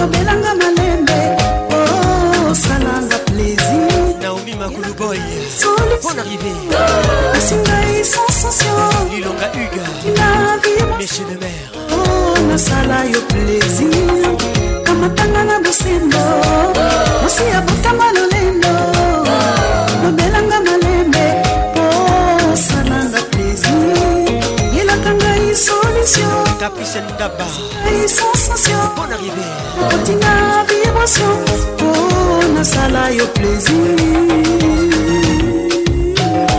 lobelanga malembe osalanga oh, plaisir naomi makuluboy pon arrivé osingai sans sanction lilonga huga monsieur le maire oh, nasala yo plaisir kamatanga na bosembo mosi ya botama Marcel Ndaba Bonne arrivée kotinga vibration mpo oh, nasala yo plaisir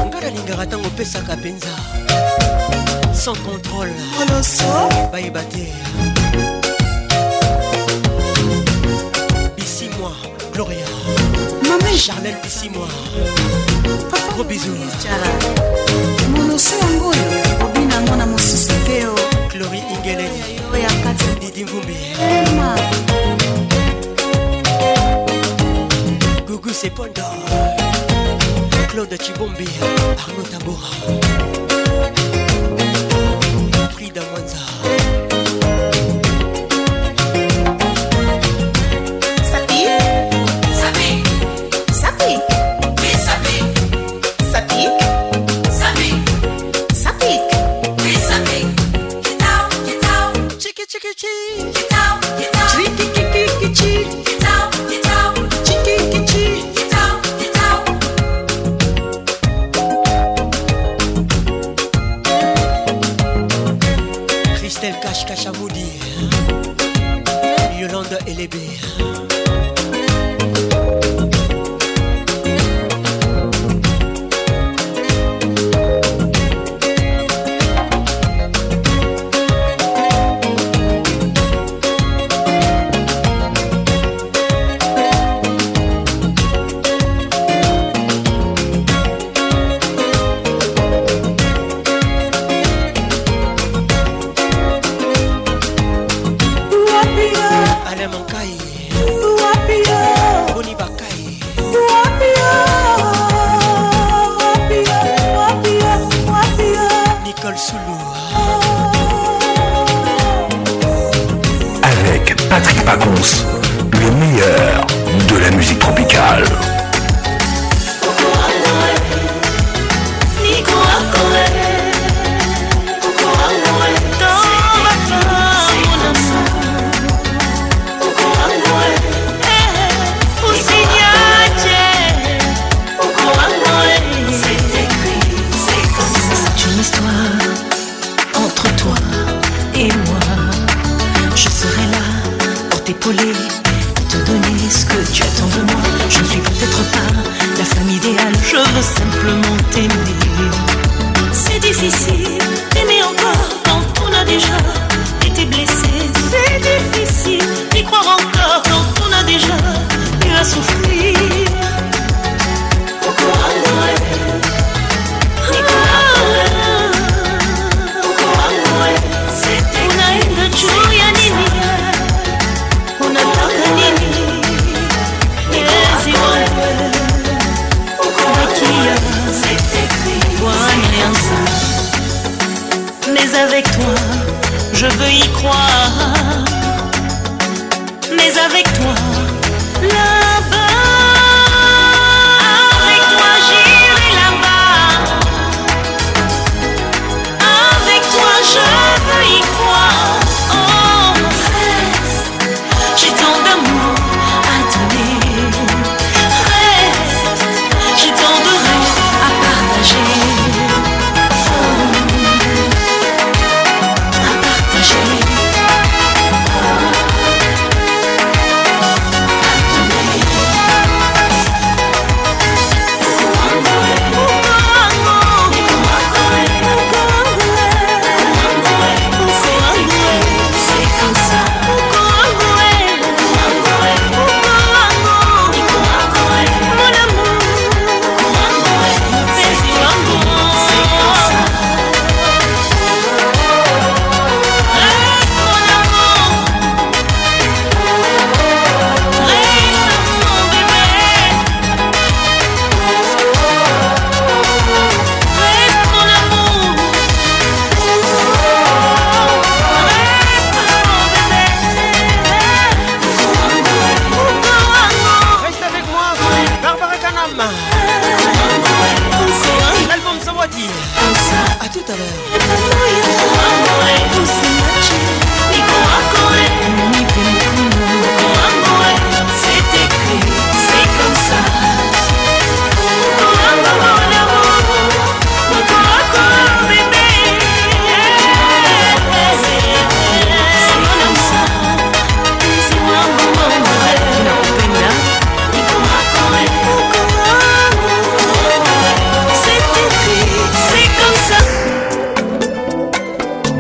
ngana lingaka ntango opesaka mpenza sans contrôle bayeba te bisi moi gloria charnel pisimoir gros bisoumonoso yango oyo obinango na mosusu te o clori ingelenoya kati didi mvumbi gugu sepondo claude chibombi arno tabora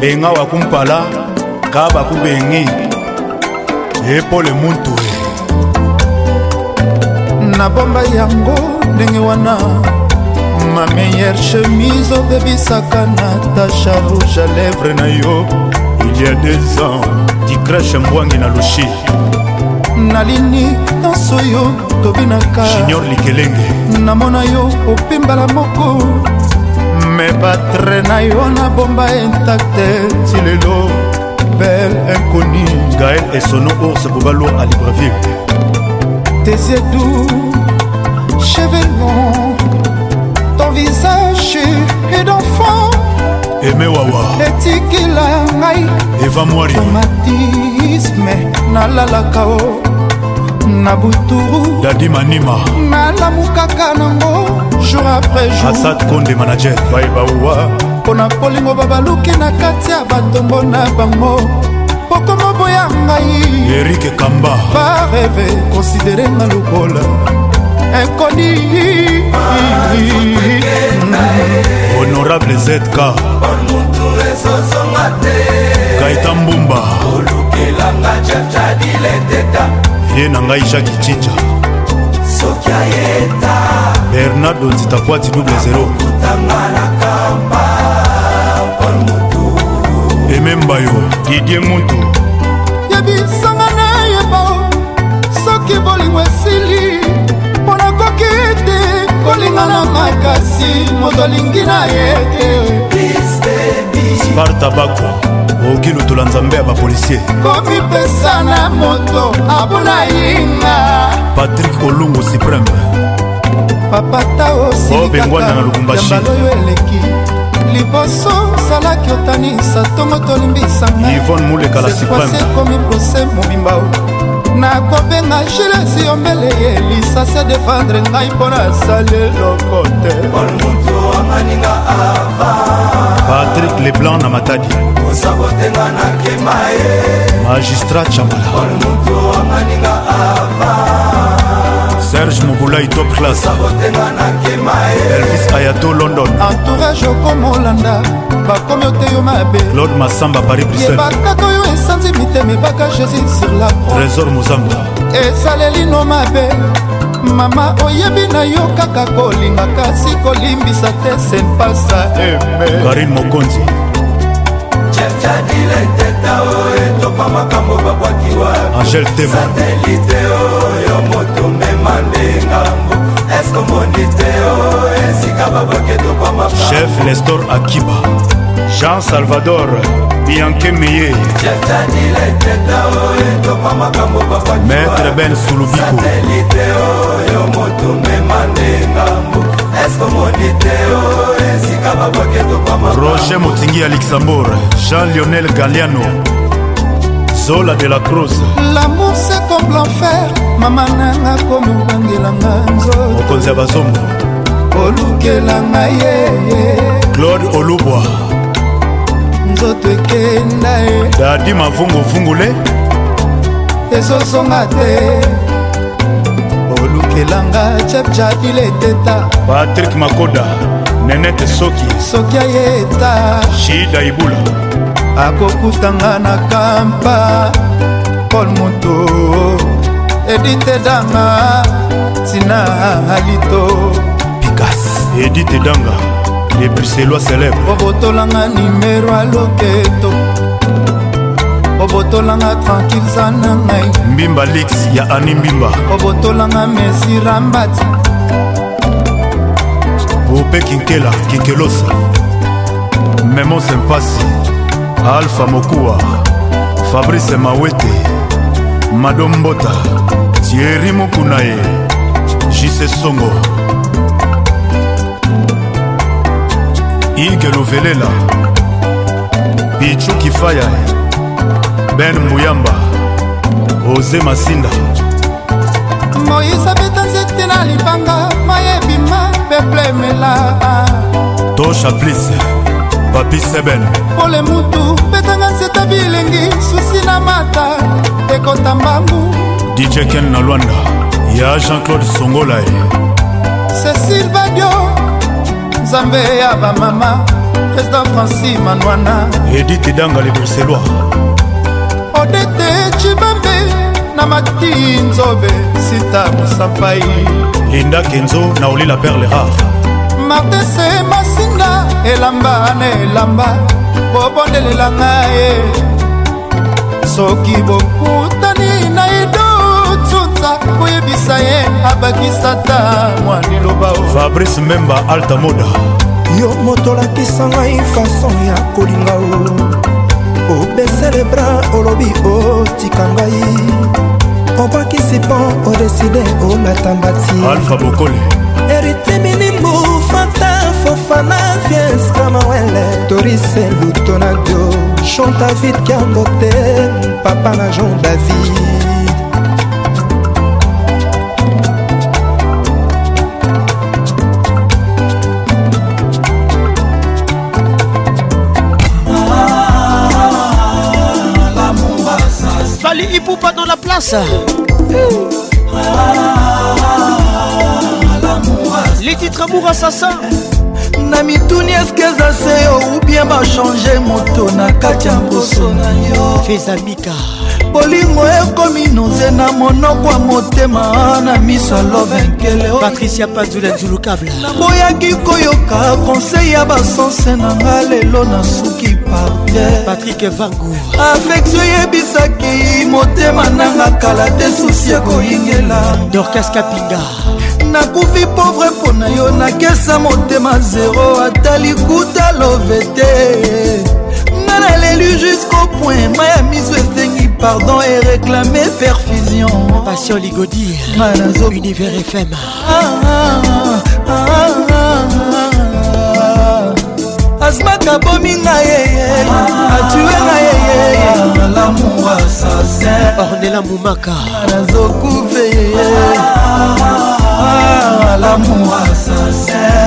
benga wakumpala ka bakubengi ye pole muntu nabomba yango ndenge wana ma meilleure chemise obebisaka natasha rouge à lèvre na yo il y a des ans dicrashe mbwangi na lushi nalini nyonso yo tobinaka junior likelenge namona yo opimbala moko me batre na yo nabomba intacte ti lelo bel inconi gael esono ours oh, bobalo a libreville tesiedu chevelon ton visage et d'enfant eme wawa etikila ngai eva mwari romantisme nalalaka o na buturu dadi manima nalamukaka nango jour après jour asad konde manager baebauwa mpo na polingo babaluki na kati ya batongo na bango pokoma boya ngai erike kamba bareve konsidere nga lokola ekoni honorable zk gaita mbumba olukelanga jefjadile teta ye na ngai jacki cinja soki ayeta bernardo nzitakwati double 0 emembayo didie mutu yebisanga nayeba soki bolingo esi atonga na makasi moto alingi na ye te sparta bakwa okoki lutola nzambe ya bapolisier komipesa na moto abuna yinga patrik olungu supreme papata oh, osilikaobengwana na lubumbashioyo eleki liboso ozalaki otanisa ntongo tolimbisanga ivone mulekala supreme ekomi prose mobimba nakobenga gilesi yombele ye lisasi adefendre ngai mpo nasali eloko te patrik leblanc na matadi kosabotenga nakema ye magistrat chambala serge mobulai top classe elvis ayato london entourage okomolanda bakomi ote yo mabe claude masamba paris bruxellebakaka oyo esanzi mitema ebaka jésus sur la trésor mozamba ezalelino mabe mama oyebi na yo kaka kolinga kasi kolimbisa te sempasa karin mokonzi angel temasatelite oyo moto mema nde ngambo eske omoni te o esika babake topamaka chef lestor akiba jean salvador bianke meye maître ben sulubiko roger motingi ya luxembourg jean lionel galiano zola de la cruz lamour c'est comme l'enfer mama nanga komobangelanga nzoto mokonzi ya bazombo olukela ngai ye claude olubwa nzoto ekenda e dadi mavunguvungule ezosonga te olukelanga chepchadile teta patrik makoda nenete soki soki ayeta shida ibula akokutanga na kampa paul moto edite danga tina alito pikas edite danga lepuselwa célèbre obotolanga nimero aloketo obotolanga tranquille za na ngai mbimba lix ya ani mbimba obotolanga mesi rambati ope kinkela kinkelosa memo sempasi alpha mokuwa fabrice mawete madombota tieri mokuna ye jise songo ige luvelela pichu kifaya ben muyamba oze masinda moyise abeta nzete na libanga mayebima peplemela tosha plis papi seben pole mutu betanga nzeta bilengi susi na mata ekota mbangu dijekel na lwanda ya jean-claude songolae nzambe ya bamama président franci manwana edite danga le bruxellois odete cibambe na mati nzobe sita mosapai linda kenzo na olila perle rare martese masinga elamba na elamba bobondelelanga ye soki bokutani na abakisa ye abakisa ta mwa liloba fabrice memba alta moda yo moto olakisa ngai fason ya kolinga o obesele bra olobi otika ngai obakisi mpo odeside olata mbati alfa bokole eritiminimu fata fofana viens kamawele torise lutonadio chanta vide kiambote papa na jean david danse les titres amour assassin na mituni eske eza se ou bien bachange moto na kati ya mposo na yo fezamika bolingo ekomi noze na monoko ya motema na miso alovenkele patricia pazula zulukabla naboyaki koyoka konsei ya basanse na nga lelo nasuki partenaire patrik vangu afektio yebisaki motema nanga kala te susi ekoyingela dorkas kapinga nakufi pauvre mpo na yo nakesa motema zero ata likuta love te nga naleli jusqu'au point maya miso esengi pardon et réclamer perfusion passion ligodir univers fm ah, ah, ah. azmaka bomi nga yeye atue nga yeye ornela mumaka nazokufe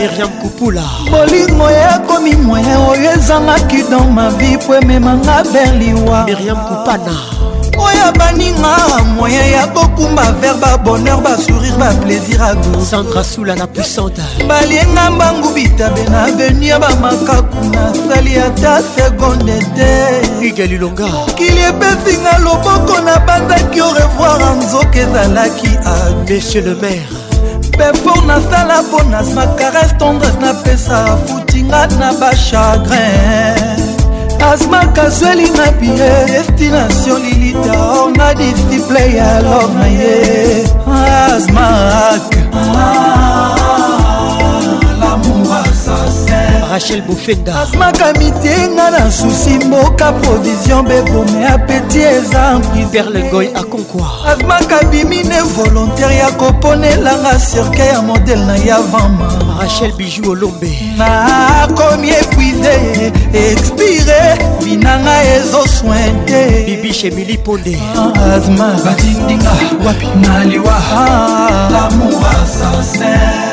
miriam kupula bolingo ekomi moye oyo ezangaki don mavi po ememanga berliwa miriam kupana ya baninga moyen ya kokumba ver babonheur basourire baplaisir agocentrasula na puissante balienga mbangu bitabe na aveni ya bamakaku nasali ata segonde te igalilonga mokili epesinga loboko na banzaki orevoir anzoka ezalaki a monsieur le maire pefor nasala ponas macares tendres napesa futinga na bachagrin asma kasweli na bie destination li Peter oh, all my difty player I love my yeah Asmak ah, ah Lamuwa sasa rachel bofenda asmaka mitenga na susi mboka provision bebome apeti eza perlegoy akonkwa asmaka bimine volontaire ya koponelanga cirke ya modele na ya vama rachel biju olombe nakomi epuise expire binanga ezoswin te bibishe mili ponde asma batindinga wapi naliwa ah, lamour assassin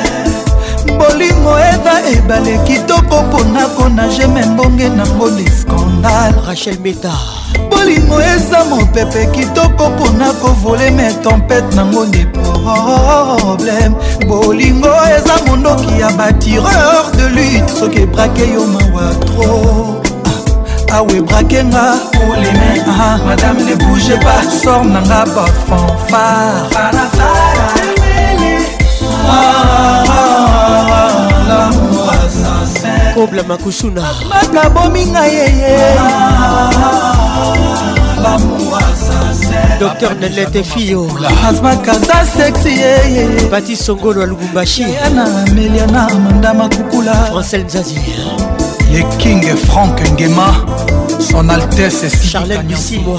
bolingo eza ebale kitoko mpona kona jeme mbonge nango lescandale rachel meta bolingo eza mopepe kitoko mpona kovole me tempete nango nde problème bolingo eza mondoki ya batireur de lutte soki ebrake yo mawa tro ah, awe brakenga oleme ah, ah, madame ne bouge pas sor nanga bafanfare ah, ah, ah. kobla makushuna makabomi ngai yeye docteur nanete fio azmakaza sexi yeye pati songolo ya lubumbashi na amelia na mandama kukula francel nzazi le king frank ngema son altesse charlet bisimoi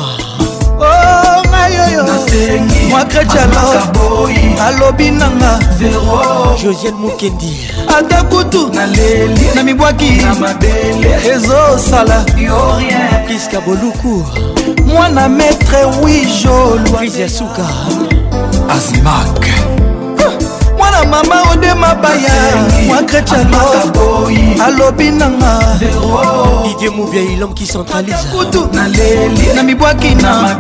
oh. mwa kretialo alobi nanga josiel mokendi ata kutu na mibwaki ezosala priska boluku mwana maître wi jolwa suka asmak mama ode mabaya mwakretialo alobi nanga didie moviei lhomme qui centralise kutu na mibwaki na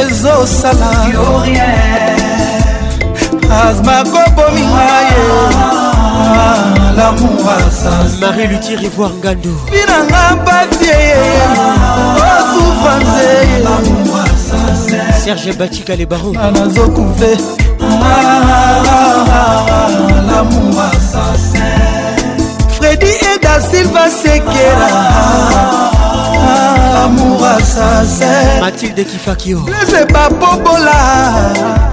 ezosala azmakobomingaye ah, ah, marie luti rivoir ngando binanga batie ah, osufa nzeye serge batika le baro ah, nazokuve ah, ah, lamour assassin fredi eda silva sekera amour assassin mathilde kifakio blese bapobola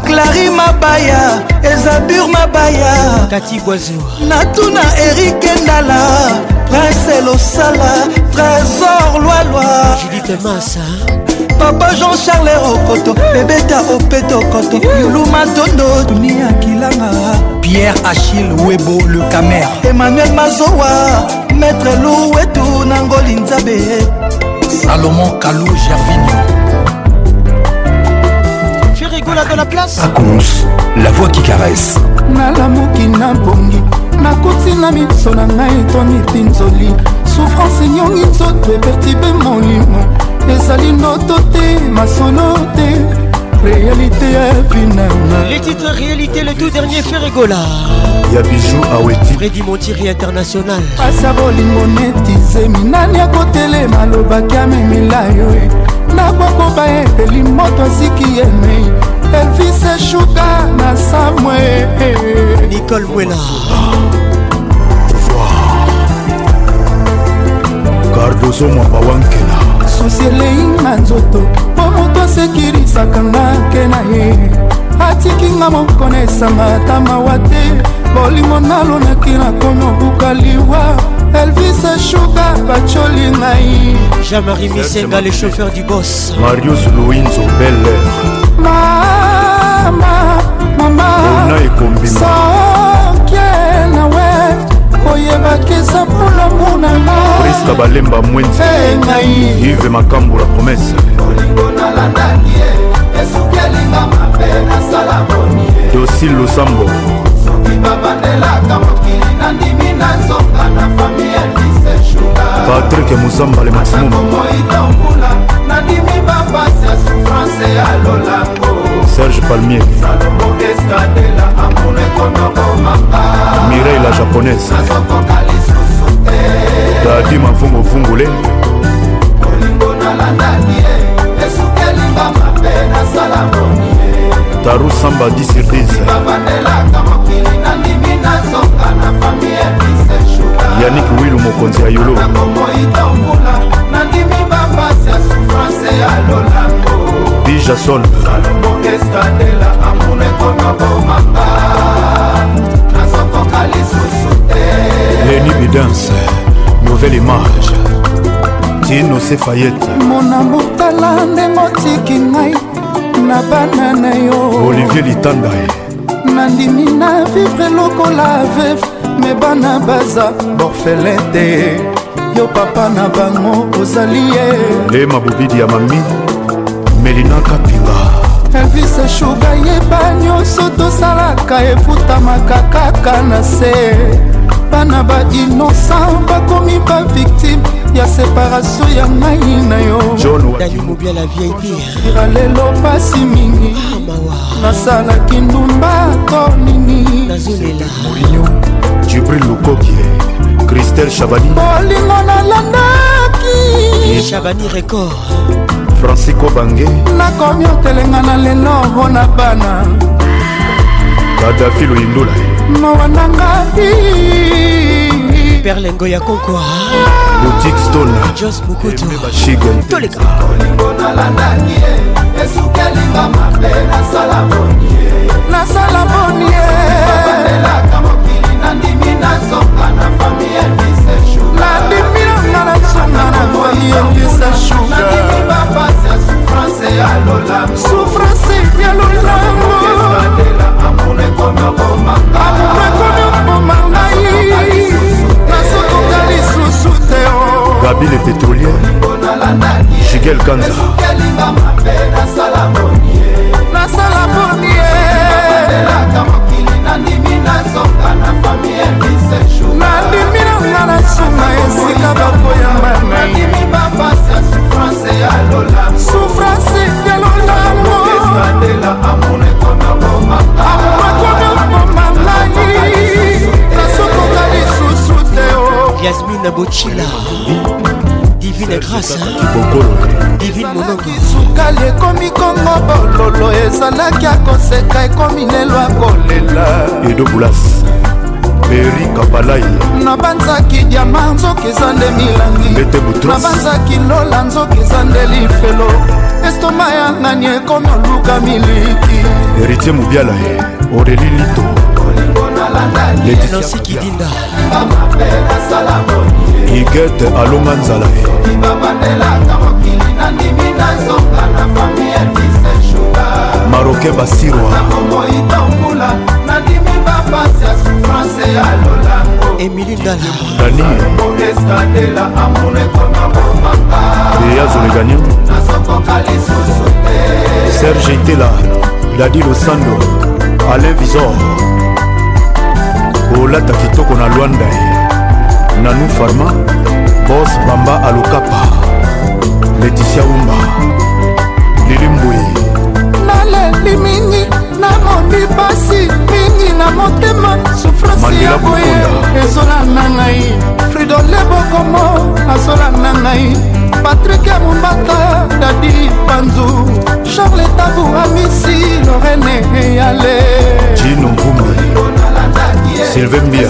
clari mabaya ezabur mabaya kati boizo natuna erike ndala prince losala trésor lwalwa judite masa papa jean charles okoto bebeta opeto koto yulu matondo dunia kilanga pierre achille webo le camer emmanuel mazowa maître louwetu nangoli nzabe salomon kalou gervinio firigola de la place acons la voix qui caresse nalamuki nabongi nakoti na miso na ngai to mitinzoli souffrance enyongi nzoto epertibe molimo ezali noto te masolo te réalité ya vinanga les titres réalité le tout dernier ferigola ya bijou aweti ah fredi montiri international pasa bolingo netizemi nani akotelema alobaki amemela yo eh. na bokoba epeli moto asiki yemei elvis eshuka na samwe eh, eh. nicole mwela cardoso mwamba wankela masusi elei na nzoto mpo moto asekirisaka ngake na ye atikinga moko na esanga ata mawa te bolingo nalonaki nakomi obuka liwa elvis shuga bacoli ngai jean-marie misenga le chauffeur du bos marius louinzo beller mama mama sokie boyebaki eza molamu nangariska balemba mwenzingai ive makambo la promese olingo nalandaki ye esuki elinga mabe nasala bonie dosil losambo soki babandelaka mokili nandimi nazonga na fami elise shuga patrik musamba le maximum moitombula nandimi bapasi ya souffrance ya lolango Serge Palmier Mireille la japonaise Dadi mavungu vungule taru samba 10 sur 10 yanik wilu mokonzi ya yolo nakomoitamvula nandimi bapasi ya souffrance ya lolamo elodi jason salobokeskatela amuna ekoma bomaka nazokoka lisusu te leni bidance nouvelle image tino sefayete mona motala ndenge otiki ngai na bana na yo olivier litanda nandimi na vivre lokola veve me bana baza borfelin te yo papa na bango ozali ye le mabobidi ya mami melina kapinga elvise shuga yeba nyonso tosalaka efutamaka kaka na se bana ba innocent bakomi bavictime ya separatio ya ngai na yoira lelo pasi mingi ah, nasalaki ndumba to nini jibril lukokie kristel shabani bolingo nalandaki shabani record francisco bange nakomi otelenga na lelo mpo na bana kadafi loindula mowananga perlengo ya kokoa ah. butik stone jos mokutushigtoleka olingo nalandaki ye esukelinga mabe nasala bonie nasala bonie elaka mokili nandimi nazoka na fami elviseshu osanga na koyebisa sugasuffrance yalolangobomanga ye nasokoka lisusu te oh. gabi le pétrolier jigel kanza nasala bonie nandimi nazonga na fami elise nandimi nanga na nsima esika bakoyamba nandimi bapasi ya souffrance ya lolamo souffrance ya lolamo esandela amona ekona bomaka amona ekona bomamai nasokoka lisusu te o oh. yasmina bocila divine grâce divine monokisukali ekomi kongo bololo ezalaki akoseka ekomi lelwa kolela edobulas peri kapalai nabanzaki diama nzoki eza nde milangi nabanzaki lola nzoki eza nde lifelo estoma ya ngani ekomi oluka miliki heritier mobiala ye oreli lito letisikidinda rigete alonga nzala ye maroke basirwa emili ndalaeyazolegania serge itela dadi losando alain visor olata kitoko na lwanda ye nanou farma bos bamba alokapa leticia umba lilimbwe naleli mingi namoni pasi mingi na motema sufrasi ya boye ezolanda ngai fridole bokomo azolanda ngai patrik ya mombata dadi panzu charle tabu amisi lorene eyale jino ngumbi sylvain bia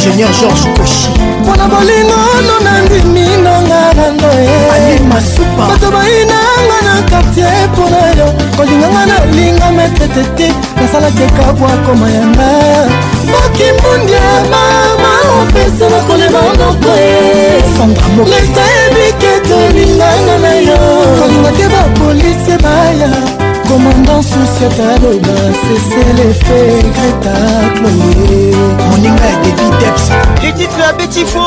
ingénieur georges koshi mpona bolingo no nandimi nanga bando masupa bato bayinanga na kartier mpona yo kolinganga nalinga metetete nasalaki kabwa koma yanga bakimbundi mama opesa nakolema moko leta ebike tolinganga na yo kolinga te bapolisi baya commandant susiata loba seselefe greta chloe moninga ya dedi deps les titres ya betifo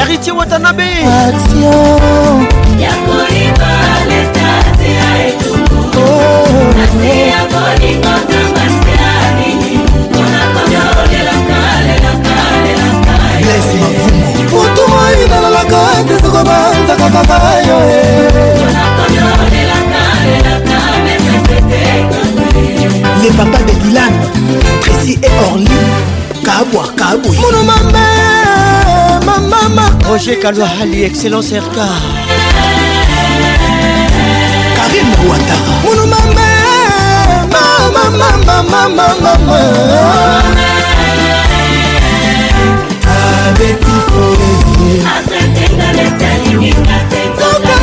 héritier watanabe action ya koyiba letase ya etuku oh. ase ya bolingo nzamba se alini mpona konyolelaka lelaka lelaka blesi mavumo putu oyo nalalaka te soko banzaka kaka yo le papa de Dylan Précis et Orly Kabwa Kabou Mono mama Mama ma Roger Kalouali Excellence RK Karim Rwanda Mono mama Mama mama mama mama Abeti Forevier Azate Naleta Limika Tete Tete Tete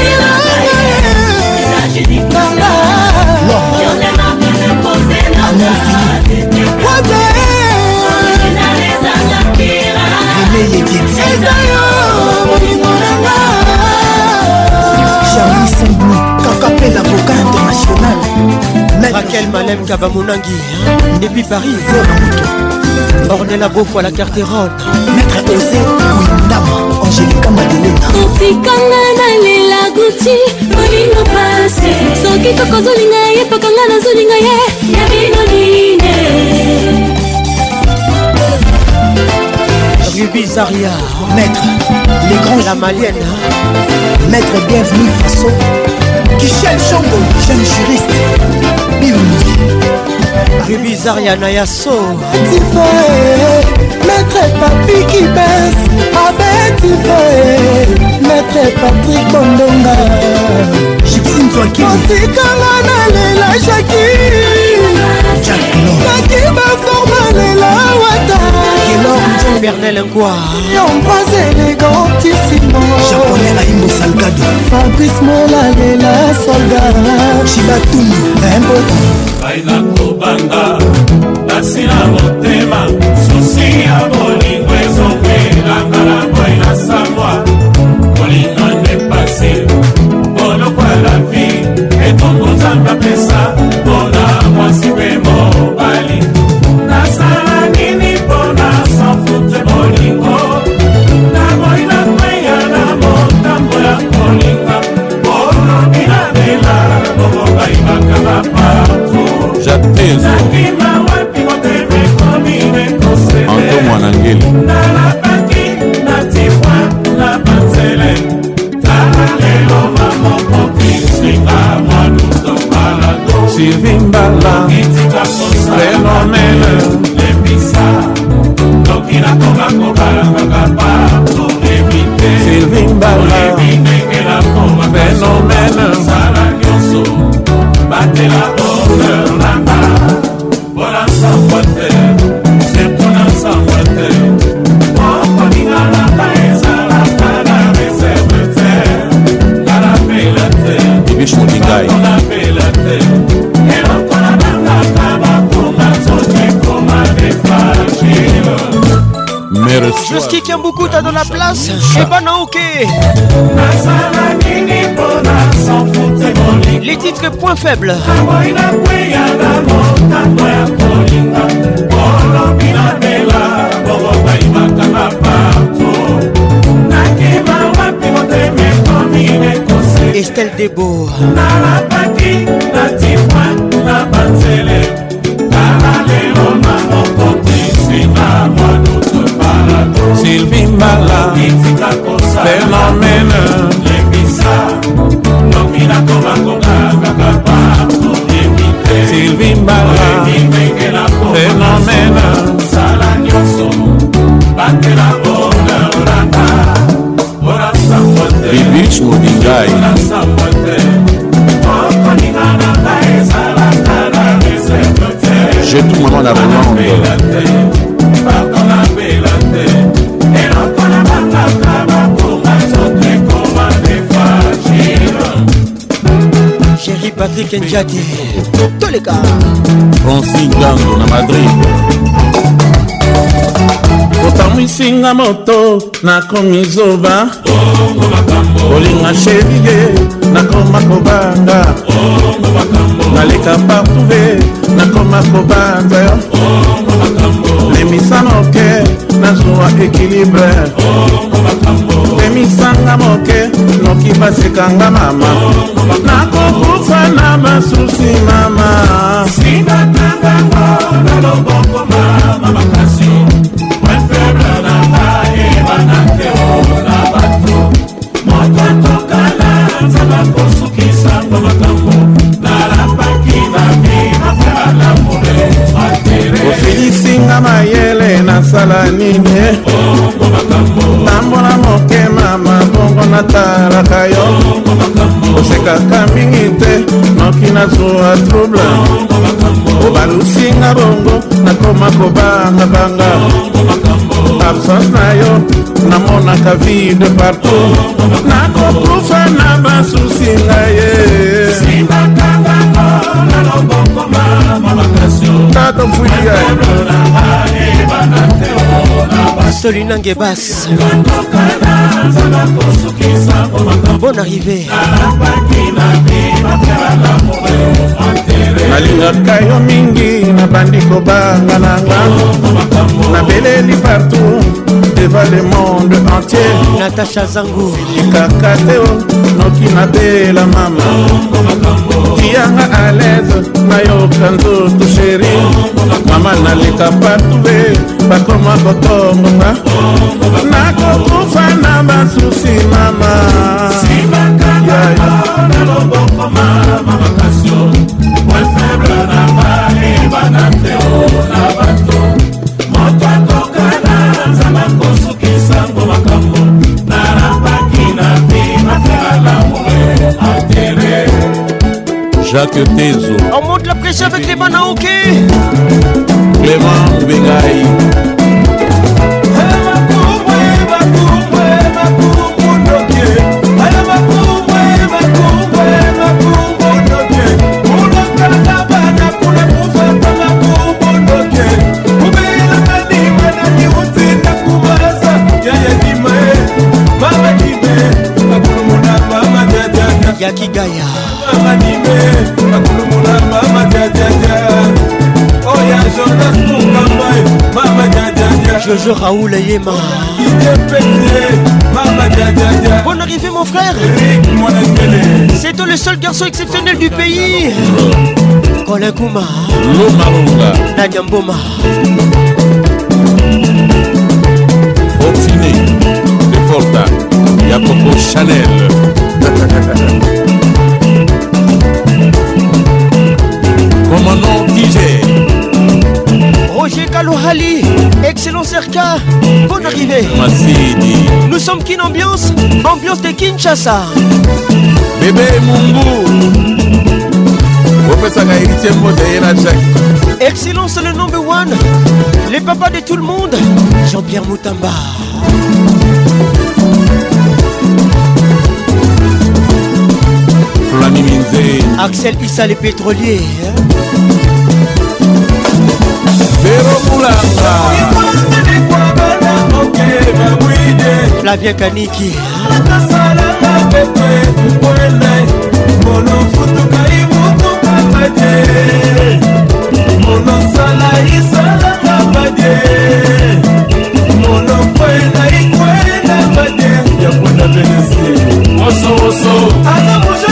Tete Tete Tete Tete Tete Tete l'infini eme yekiti eza yo molingo nanga Raquel Malem Kabamonangi depuis Paris Ornella Beaufo à la Carterone Maître Osé Kouindama Angélica Madelena otikanga nalela guti molingo pase soki koko ozolinga ye pakanga nazolinga ye ya bino nine Ruby Zaria Maître Les grands La malienne Maître bienvenue façon Michel Chambo jeune juriste rebizariana ya so tifoe maître papi qui baisse abetifoe ete patrik bondonga otikanga na lela jaki jaki baforma lela wata Bernel Ngwa Ambroise élégantissimo Japonais Aimbo Salgado Fabrice Mola Lela Soldat Chibatundu Impotant Baila Kobanda Tasi na motema Susi ya bolingo ezokwelanga na boy na sambwa Alma Sailor beaucoup, t'as dans la place et ok. Les titres point faibles. Estelle Debo. Sylvie Mbala Phénomène Sylvie Mbala Phénomène Sala nyonso Batela ona orata Ora samote Bibich Mobingai Ora samote Okoninga na kae Sala kala J'ai tout maman la Hollande patrick njati toleka franci ngango na madrid otamwisinga moto nakomi zoba kolinga sherie nakoma kobanga naleka partuve nakoma kobanza yo lemisanoke nazwa ekilibre emisanga moke noki basekanga mama nakokufa na basusi mama singatangango na loboko mama makasi wefeble na ngai ebanake na bato moto tokala nzaba kosukisango makambo nalapaki na vi mafela na mole matere osilisinga maye nasala nini eh? tambola motema mabongo natalaka yo osekaka mingi te noki nazwa trouble obalusinga bongo nakoma kobangabanga absence na yo namonaka vide partout nakoprufa na basusi ngai ye simbakanga ngo na loboko mamonaka nada mvulia soli nange basi bon arrivé nalingaka yo mingi nabandi kobanga nanga nabeleli partout devant le monde entier natacha zangu likaka te noki nabela mama tiyanga alaise nayoka nzoto sheri mama naleka patube bakoma kotongonga nakokufa na basusi mama Moto nasamba kosukisa ngo makambo narambaki na te nafelalamu atere jacques tezo on monte la pression avec les manaoke clément bengai ya kigaya bakolomolamba matatiatia oya jonas mokamba mama tiatiatia jojo raoul yema Bon arrivé mon frère C'est toi le seul garçon exceptionnel du pays Colin Kouma Nadia Mboma Faut filmer Volta ya Chanel. Commandant Roger Kalouhali, excellent Serka, bonne arrivée. Nous sommes qu'une ambiance, ambiance de Kinshasa. Bébé Mungu. excellence le number one les papas de tout le monde jean-pierre moutamba Mami Minze Axel Issa les pétroliers Véro Moulanga Flavien Kaniki molofutuka ibutuka badie molosala isalanga badie molokwela ikwela badie yakona benesi wosowoso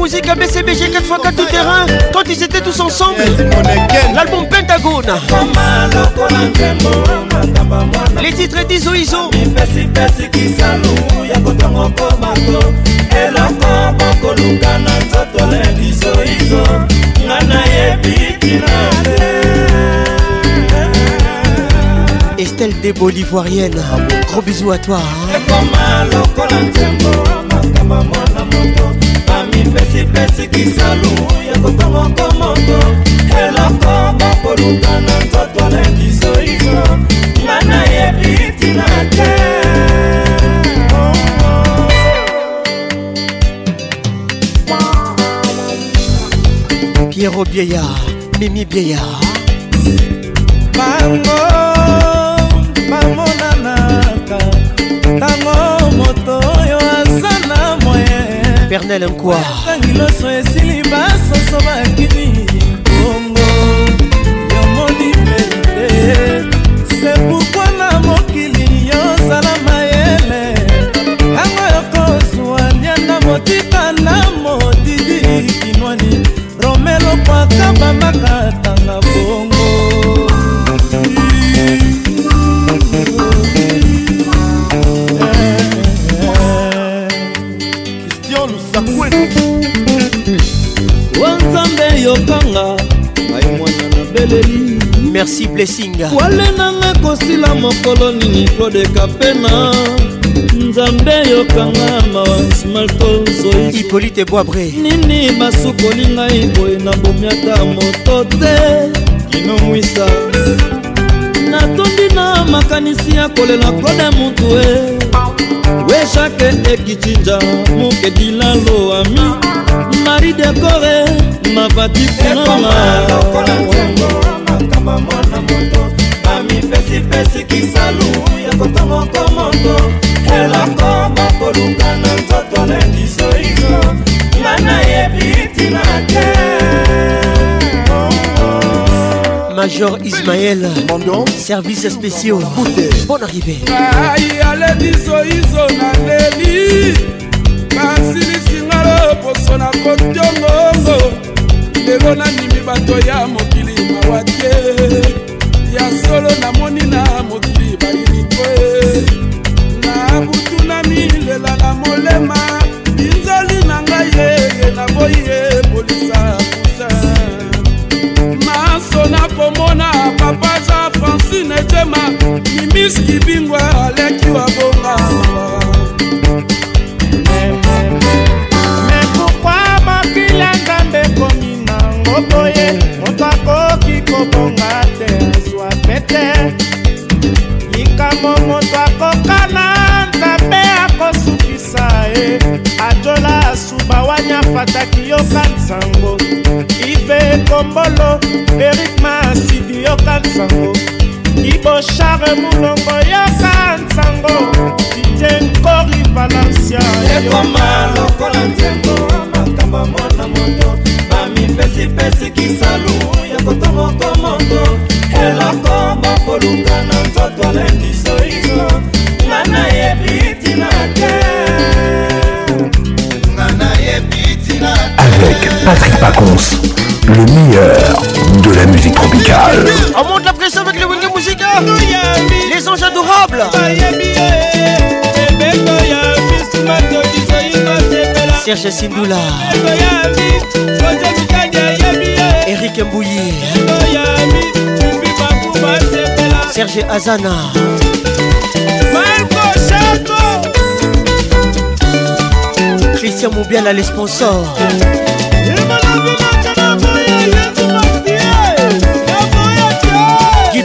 musique à BCBG 4x4 tout terrain quand ils étaient tous ensemble. L'album Pentagone. Les titres d'Iso Iso. estelle debo l'ivoirienne gros bisous à toi hein. mipesipesi kisalu ya kokongokomongo eloko bakoluka na nzoto lengizoizo nga nayebi tina te pierre obieya mimi bieya bango chanel nkwaangiloso esili basoso bakini kongo yomoni peide sepukwa na mokili yozala mayele ntango yokozwa lianda motika na modidi kinwani romelo kwaka bamakata eteli merci blessinga wale nanga kosila mokolo nini klodeka pena nzambe yokanga mawasimaltozoi hipolite boabre nini basukoli ngai boye nabomiata moto te kinomwisa natondi na makanisi ya kolela klode mutu e weshake ekicinja mokedilalo ami mari dekore motema vatikunama amipesipesi kisalu ya kotomoko mondo eloko bakoluka na nzoto lendizoizo nga nayebi tina te major ismael Mondo. service spéciaux bonne arrivée ai aledisoizo na leli basilisi nga loposo na kotongongo lelo namimi bato ya mokili mawa te ya solo namoni na mokili bayiliko na butunami lela na molema binzoli na ngai yeye naboyi ebolisa kusa maso nakomona papa ja francine etema mimiski bingwa aleki wabongama sonia fataki yoka nsango ive kombolo erik masidi yoka nsango iboshare mulongo yoka nsango didie nkori valencia ekoma lokola nzembo makambo mona moto bamipesipesi kisalu ya kotomoko moto eloko bakoluka na nzoto lendisoiso nga nayebi ntina Patrick Pacons, le meilleur de la musique tropicale. On monte la pression avec le William Musica, les anges adorables. Serge Sindoula, Eric Mbouillé. Serge Azana. Christian Moubiala, les sponsors.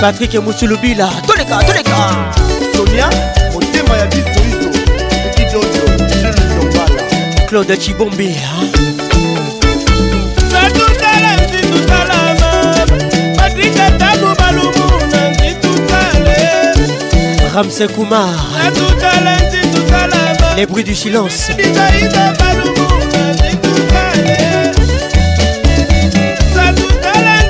patrik mosulubila toleka toleka sonia motema ya biso iso ekidojo lobala claude chibombi satutala ntitutalama patrik atabu malumu na ntitutale ramse kumar satutala ntitutalama les bruits du silence isaisa malumu na ntitutale satutala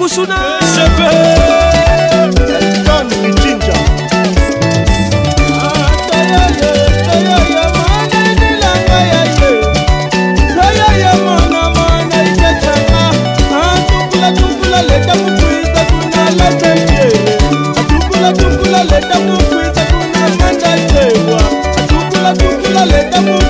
kusuna leta kukwita kuna latajeye atukula tukula leta kukwita kuna mandajewa atukula tukula leta kukwita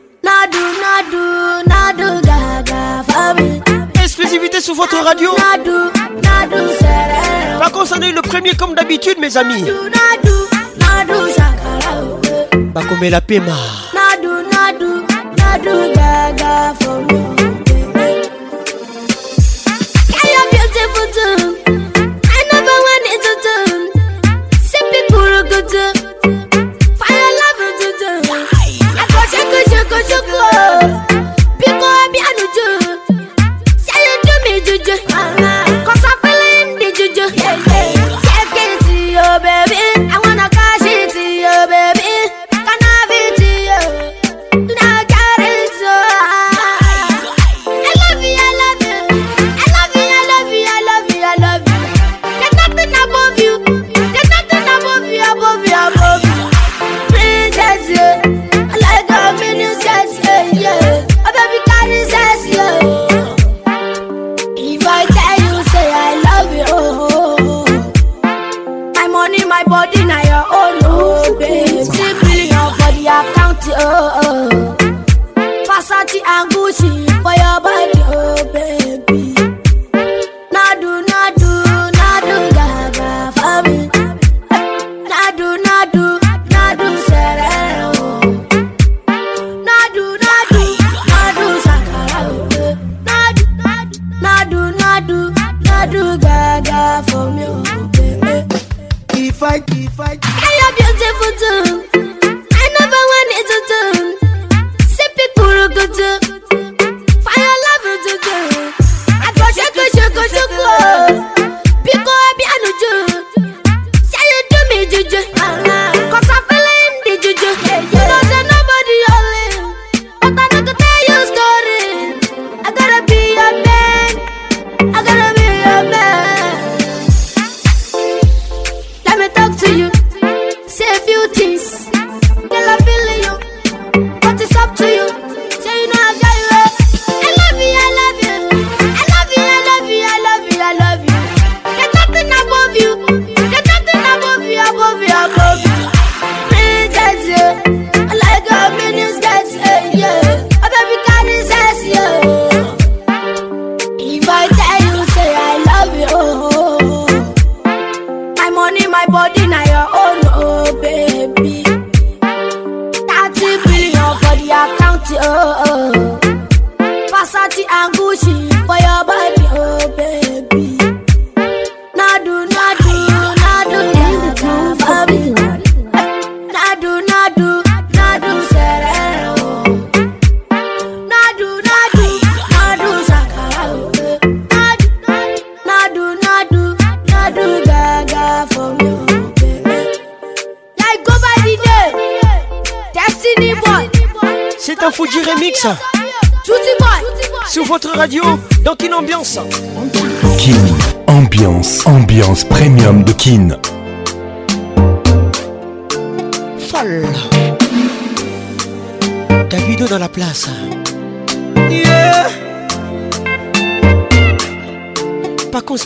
Nadou, Nadou, Nadou Gaga Fabi Exclusivité sur votre radio Nadou, Nadou Serré Vacances en est le premier comme d'habitude mes amis Nadou, Nadou, Nadou Zakaraoube oh. Bakome la Pema Nadou, Nadou, Nadou Gaga Fabi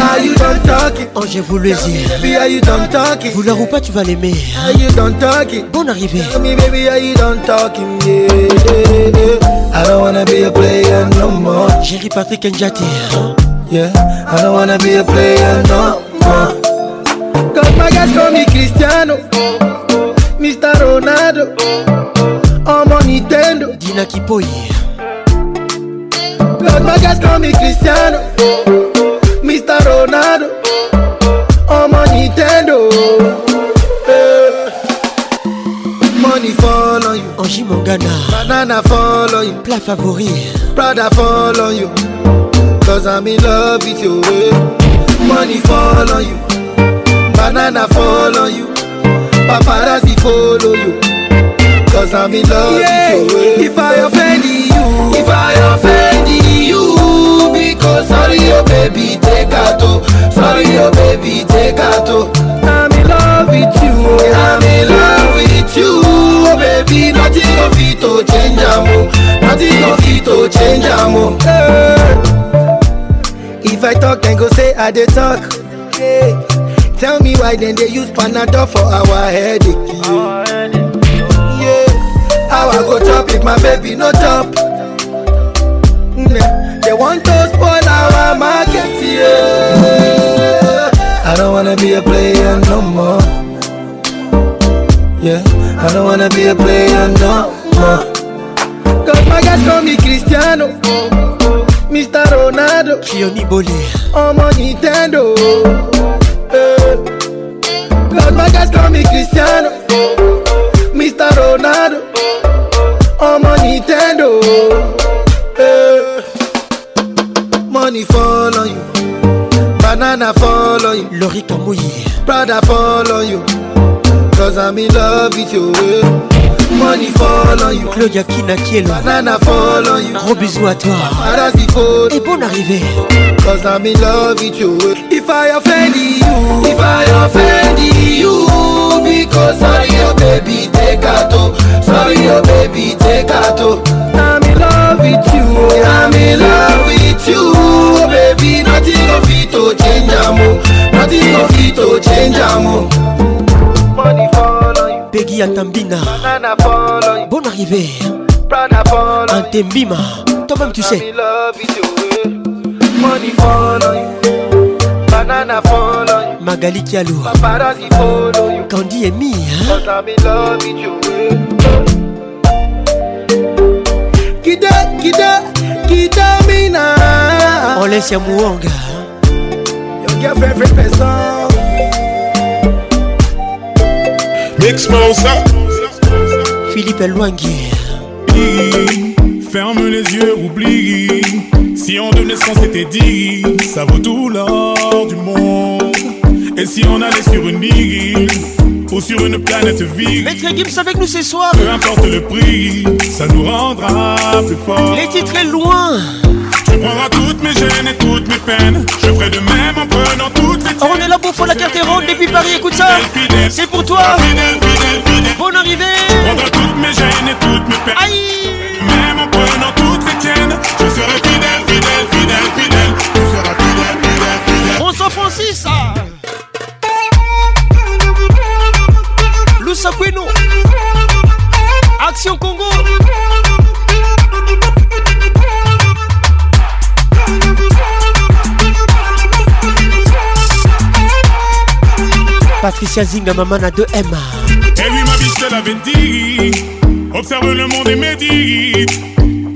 Are you done talking? Oh, je vous le dis. are you done talking? Vouloir ou pas, tu vas l'aimer. Hein. Are you done talking? Bonne arrivé Tell me, baby, are you done talking? I don't wanna be a player no more. Jerry Patrick Njati. Yeah, I don't wanna be a player no more. Cause my guys call me Cristiano, Mr. Ronaldo, Oh mon Nintendo. Dina Kipoy Cause my guys call me Cristiano. Wanna follow you. Plat favori. Prada fall on you. Cause I'm in love with you. Eh. Money fall on you. Banana fall on you. Paparazzi follow you. Cause I'm in love yeah. with you. Eh. If I offend you. If I offend you. Because sorry, oh baby, take out. Sorry, oh baby, take out. I'm in love with you. Eh. I'm in love with you. oh baby nothing go fit to change am o oh. nothing go fit to change am o. Oh. if i talk dem go say i dey talk hey. tell me why dem dey use panadol for our headache. Yeah. how i go chop if my baby no chop. Mm-hmm. they want to spoil our market. Yeah. I don't wanna be a player no more. Yeah, I don't wanna be a player no more. Cause my guys call me Cristiano, Mr. Ronaldo, Kioni Boli, I'm oh, on Nintendo. Yeah. Cause my guys call me Cristiano, Mr. Ronaldo, I'm oh, on Nintendo. Yeah. Money fall on you, banana fall on you, Lori Kamouye, Prada fall on you. Cause I'm in love with your way. Eh. Money fall on you. Claudia Kinakielo. Banana fall on you. Gros bisous à toi. Paradis Et bonne arrivée. Cause I'm in love with your way. Eh. If I offend you. If I offend you. Because sorry, oh baby, take a toe. Sorry, oh baby, take a toe. I'm in love with you. Eh. I'm in love with you. Oh baby, nothing of it to change, amo. Nothing of it to change, amo. Peggy Atambina Bonne arrivée Antembima Toi-même tu sais Magali Kialou Candy et Mi Kida, kida, kida mina On laisse Yamouanga hein. Your favorite person Expose Philippe Guy. Ferme les yeux, oublie Si on donnait sans c'était dit Ça vaut tout l'or du monde Et si on allait sur une île Ou sur une planète vide Maître Gibbs avec nous ce soir Peu importe le prix Ça nous rendra plus fort Les titres est loin Prendra toutes mes gênes et toutes mes peines. Je ferai de même en prenant toutes les. Oh, on est là pour la carte ronde depuis Paris, écoute ça. C'est pour toi. Fidèle, fidèle, fidèle. Bonne arrivée. Prendra toutes mes gênes et toutes mes peines. Aïe. Même en prenant toutes les tiennes. Je serai fidèle, fidèle, fidèle, fidèle. Tu seras fidèle, fidèle, fidèle. On s'en Francis, ça. Lusa Action Congo. Patricia Zinga, maman a 2 Emma. Et lui, ma biche, te avait dit Observe le monde et médite.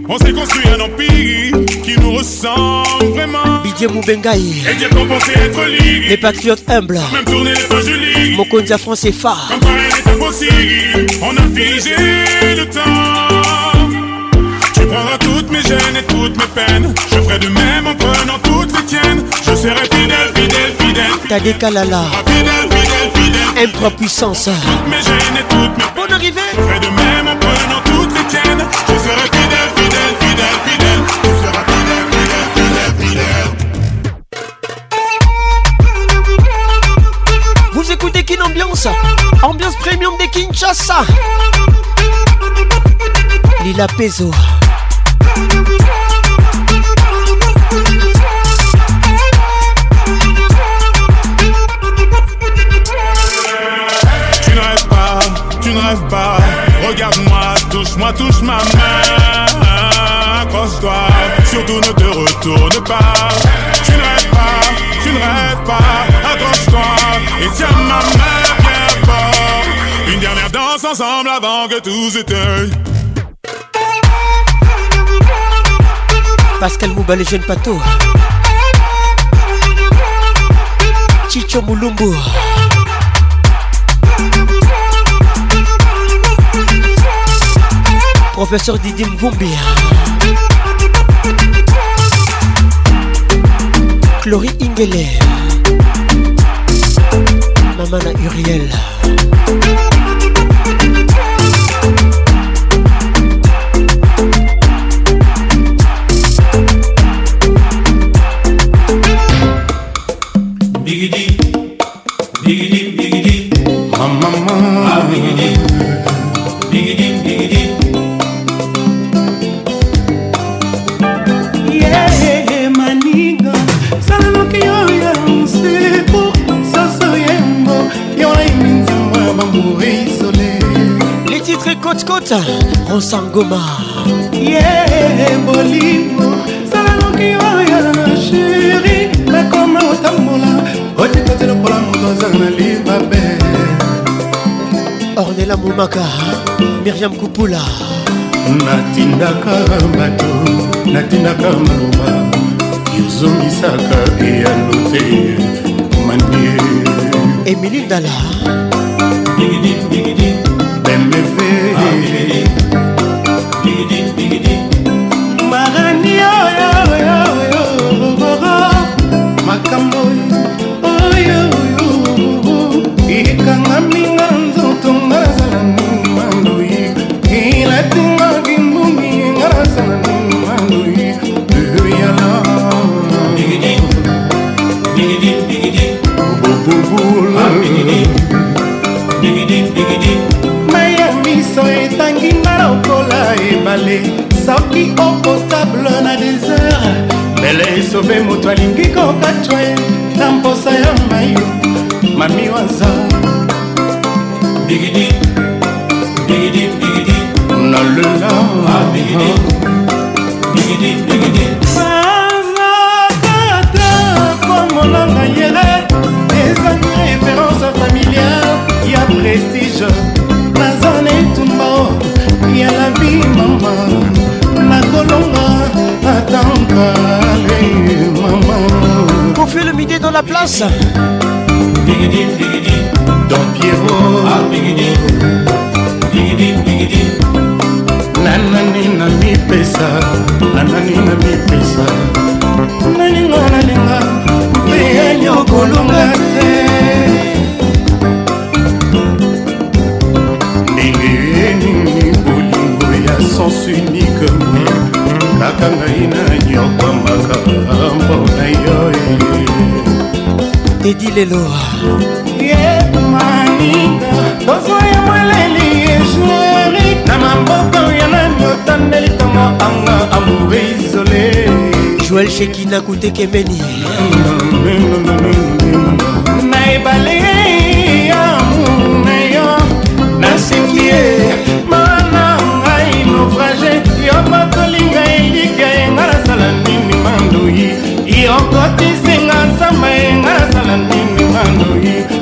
On s'est construit un empire qui nous ressemble vraiment. Didier Moubengaï. Et Dieu qu'on pensait être libre. Les patriotes humbles. Même tourner les pages du France, français phare. Comme quand est impossible. On a figé le temps. Tu prendras toutes mes gênes et toutes mes peines. Je ferai de même en prenant toutes les tiennes. Je serai fidèle, fidèle. Fidèle, fidèle, Tadé Kalala. M3 puissance. Bonne arrivée. Fais de même en prenant toutes les tiennes. Je serai fidèle, fidèle, fidèle, fidèle. Je serai fidèle, fidèle, fidèle, fidèle. Vous écoutez Kin Ambiance. Ambiance premium de Kinshasa. Lila Peso. Regarde-moi, touche-moi, touche ma main. Accroche-toi, surtout ne te retourne pas. Tu ne rêves pas, tu ne rêves pas. Accroche-toi et tiens ma main bien fort. Une dernière danse ensemble avant que tous s'éteigne Pascal Mouba, les jeunes pato Chicho Mulumbu. professeur Didim Mvumbia. Chloé Ingeler. Mamana Uriel. kotikota osangoma ye molimo salaloki oyo sheri nakoma otambola otikoti lokola moto azanga na libabe ornela momaka miriam kupula natindaka bato natindaka maloba yozongisaka eyano te manie emili dala bemeve Amen. lelo tozwa ya mweleli ejueri na maboko ya nani otandeli tongo anga amour isole joel shekina kutekemeni na ebale ya muna yo nasengie mana ngai naufrage yo bakolinga elika yenga nasala nini mandoi yokotisi I know you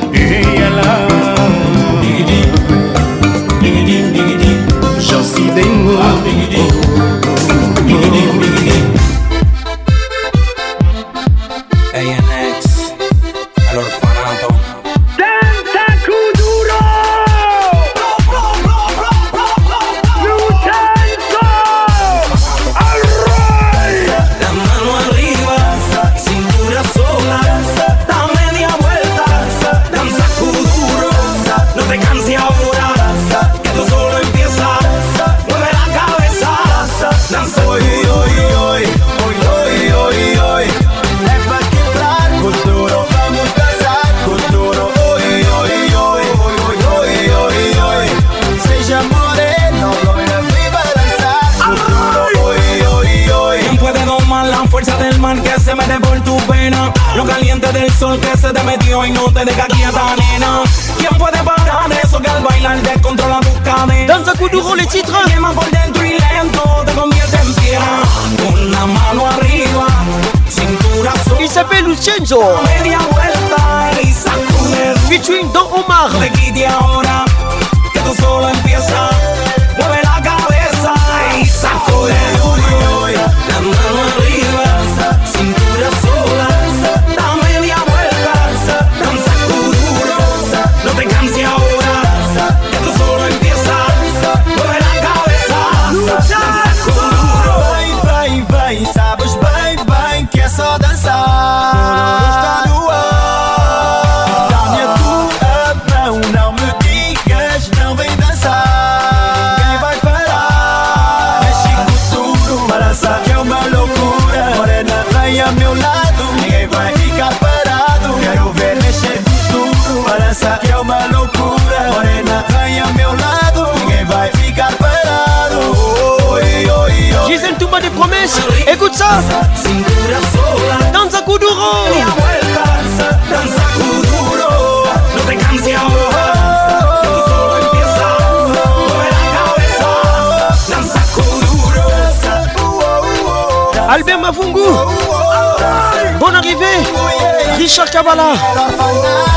啦。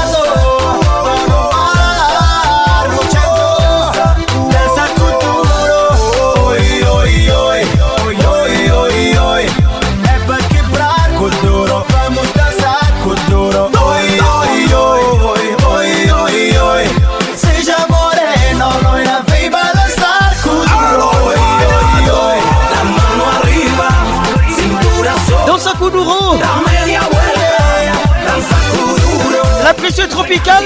tropical.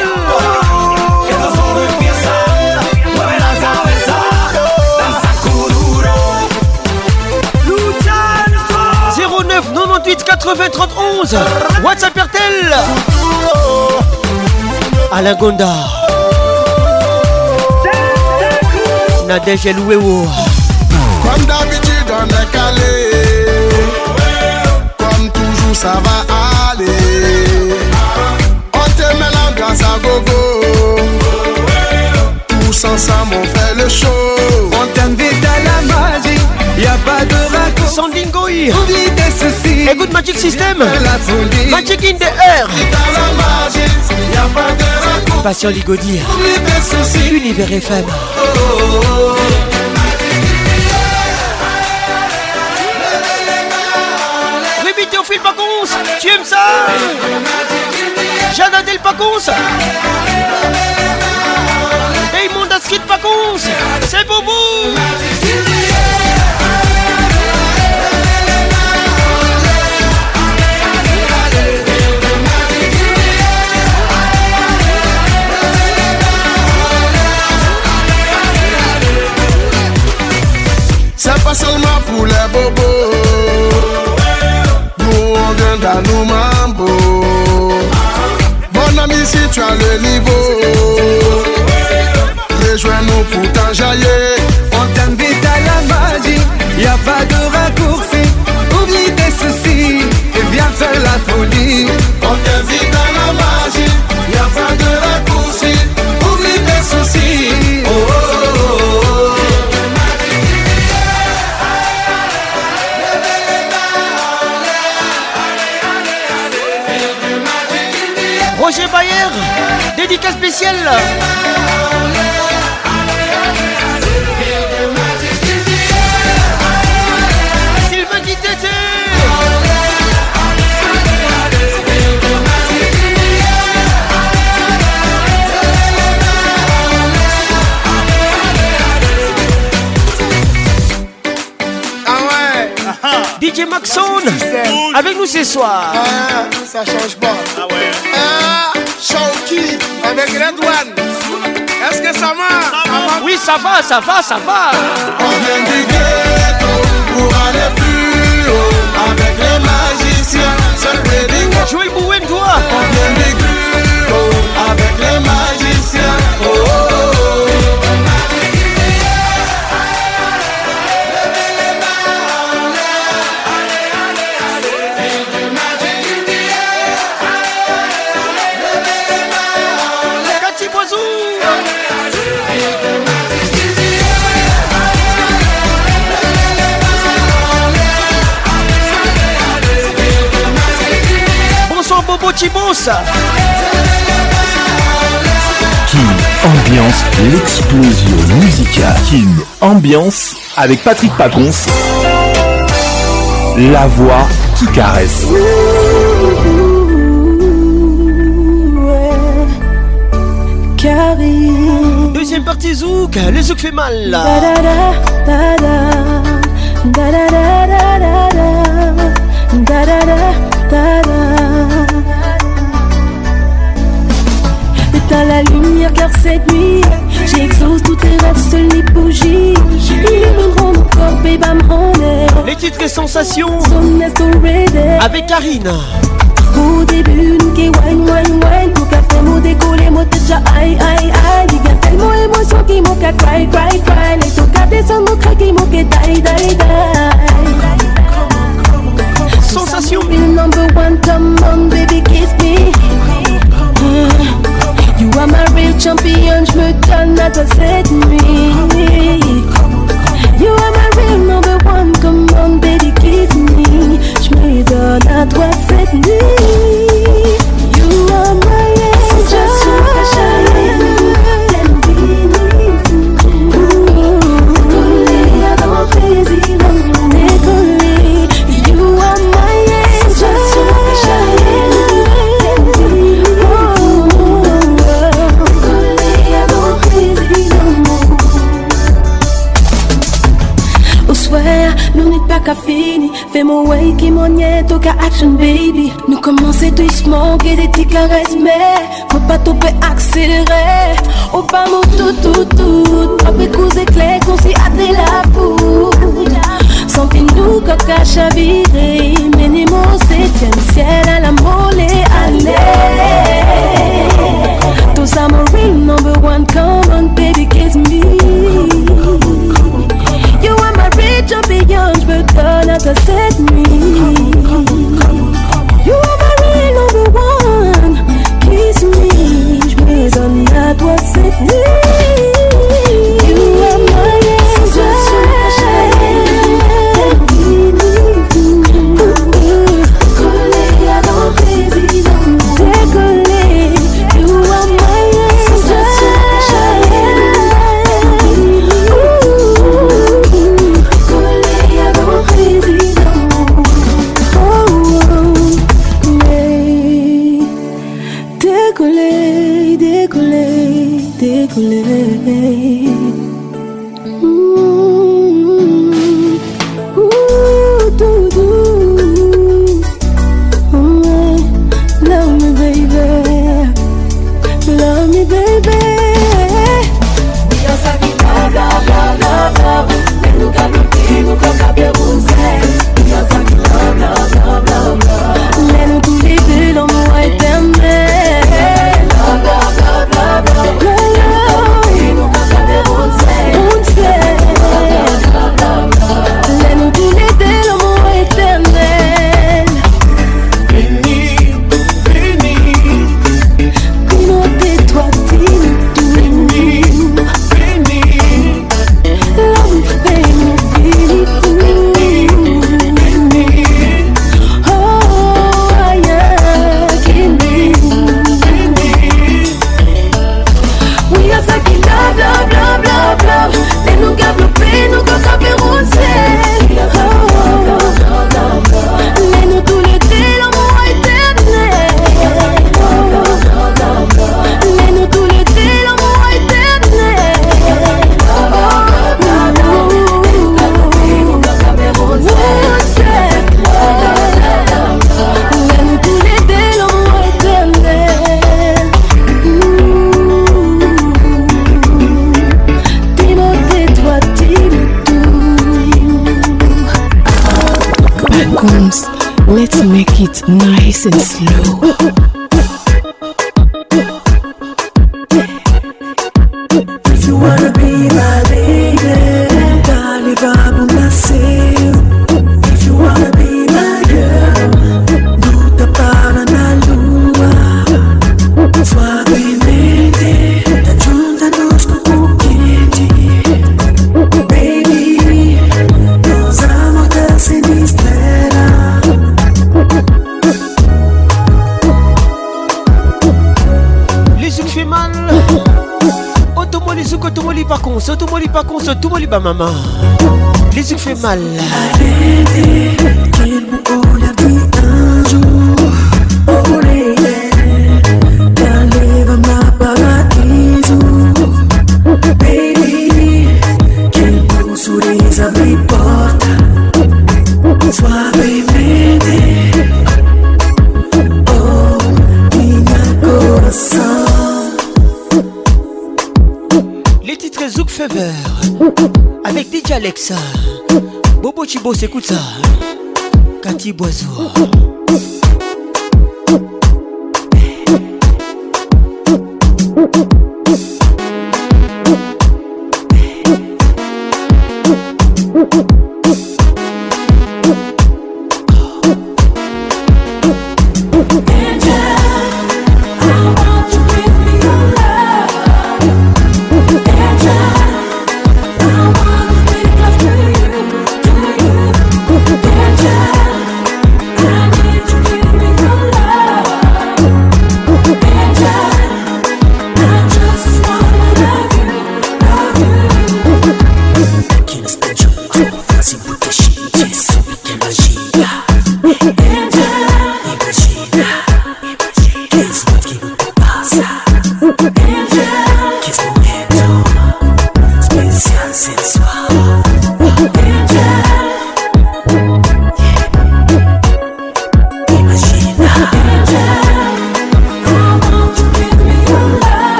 09 98 80 31 WhatsApp Pertel Alain Gonda Nadège Elouéo Comme d'habitude on est calé Comme toujours ça va aller Dingoy. Oublie Écoute Magic System. Magic in the air. Patient Ligodi. Univers FM. Rémi oh, oh, oh. Théophile Pacons. Tu aimes ça? Jeanne Adèle Pacons. Raymond de Pacons. C'est Boubou. Bon Mambo ami si tu as le niveau Rejoins-nous pour t'enjailler On t'invite à la magie Y'a pas de raccourci Oublie tes soucis Et viens faire la folie spécial là. Sylvain qui ah ouais. DJ Maxon avec nous ce soir. Ah, ça change pas. Ah, ah avec les douanes Est-ce que ça marche Oui, ça va, ça va, ça va. On vient du ghetto pour aller plus haut. Avec les magiciens, jouez Bédingo. une Bouendoua. On vient du ghetto avec les magiciens. oh. oh. Kim Ambiance, l'explosion musicale. Kim Ambiance avec Patrick Pacons. La voix qui caresse. Deuxième partie Zouk, les Zouk fait mal. Là. dans la lumière car cette nuit J'exauce tous tes rêves, les bougies corps, Les titres et sensations Avec Karina Au début, nous qui wine, wine, wine Nous décoller, a tellement qui m'ont cry, cry, cry Les nous qui die, die Sensation baby, kiss are ma real champion, je me donne à toi cette nuit. You are my real number one, come on baby, kiss me. Je me donne à toi cette nuit. mon way qui m'ognait aucun action baby Nous commençons doucement, guet des petites caresses mais Faut pas tomber accéléré Au pas mot, tout tout tout Après coups éclairs qu'on s'y hâte la foudre Sans nous coq à chavirer mes moi au septième ciel à la molle allez Tous I'm mon real number one Come on baby kiss me You are my rich champion, je peux To set me Bah maman. Les yeux fait mal. Alexa Bobo Chibo s'écoute ça Cathy Boiseau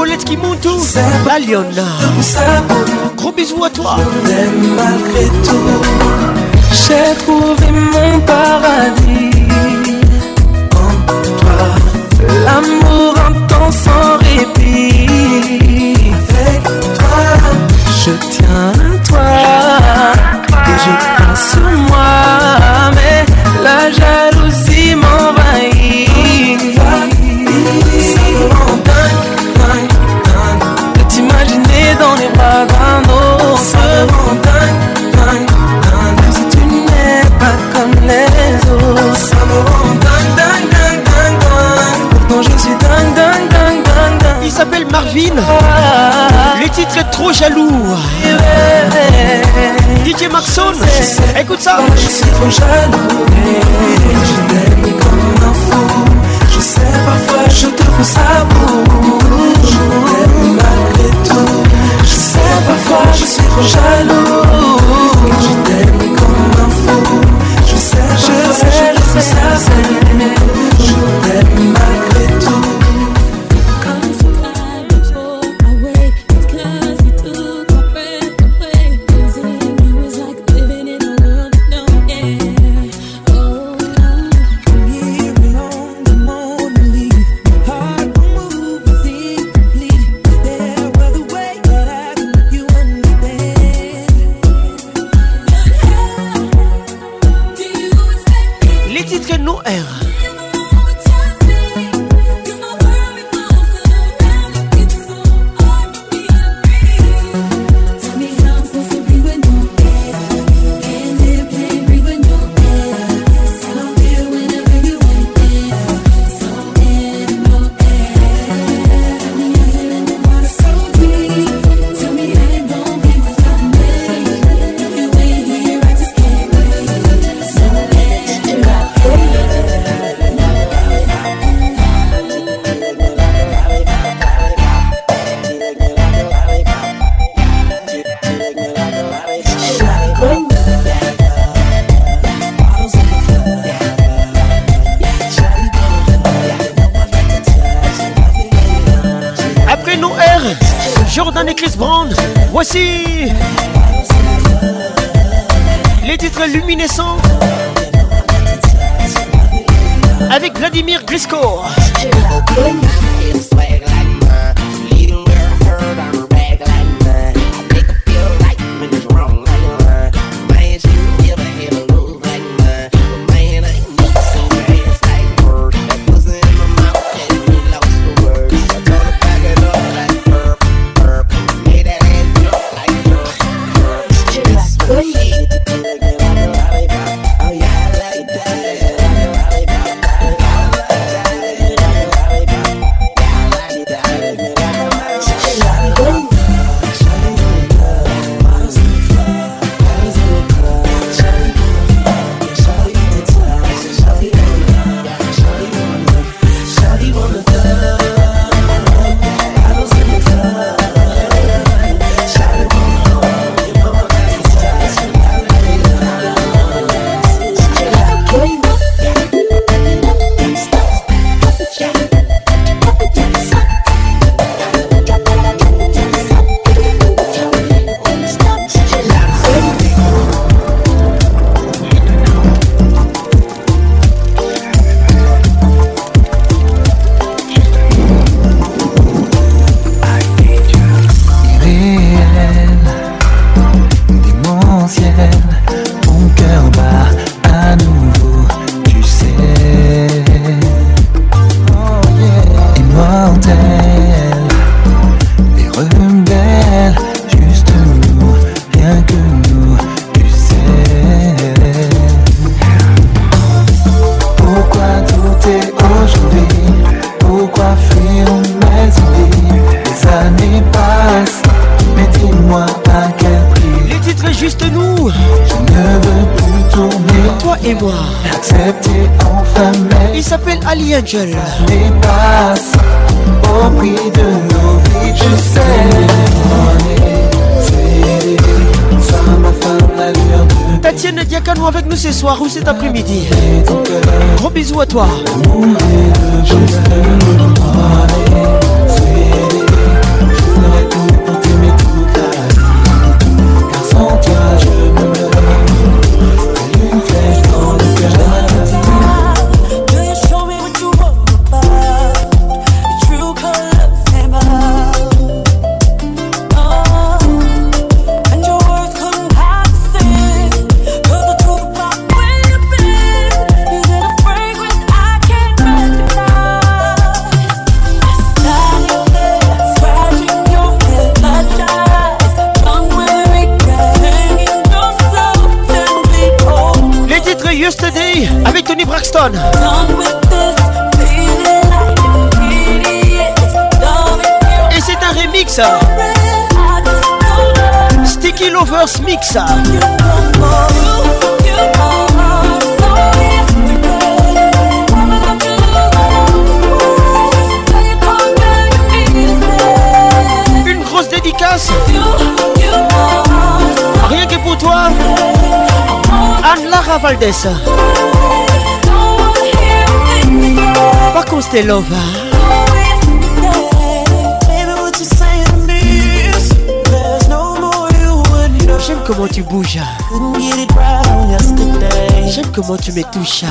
Colette qui monte tout La Gros bisous à toi malgré tout J'ai trouvé mon paradis En toi L'amour intense en répit Avec toi Je t'y Je être trop jaloux. DJ Maxon, écoute ça. Je suis trop jaloux. Je t'aime comme un fou. Je sais parfois je te pousse à bout. Je t'aime malgré tout. Je sais parfois je suis trop jaloux. Je t'aime comme un fou. Je sais je te pousse à bout. Je t'aime Sticky Lovers mixa. Une grosse dédicace Rien que pour toi Anne-Lara Valdez Pas hein comment tu bouges. J'aime comment tu me touches.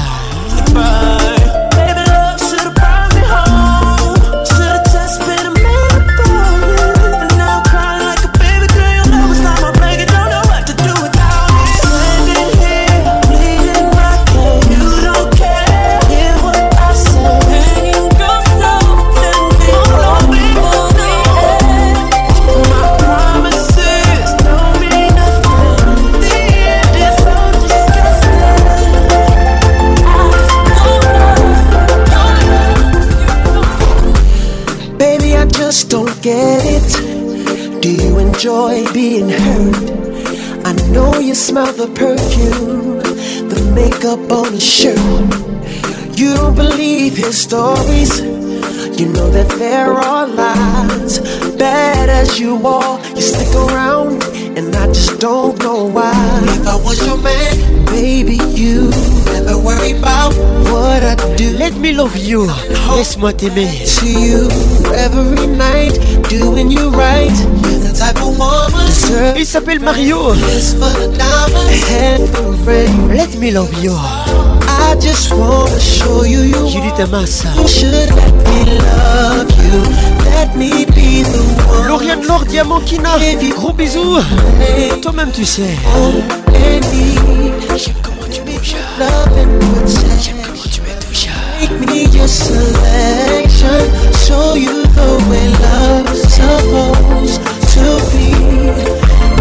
smell the perfume, the makeup on his shirt. You don't believe his stories. You know that there are lies. Bad as you are, you stick around, and I just don't know why. If I was your man, baby, you never worry about what I do. Let me love you. laisse my t'aimer. To you every night, doing you right. You're the type of woman. Il s'appelle Mario. Let me love you. I just wanna show you you Judith Amassa should let me love you Let me be the one Lauriane Lord Diamant Kina Gros bisous Toi-même tu sais oh, J'aime comment tu me touches J'aime comment tu me touches Make me your selection Show you the way love supposed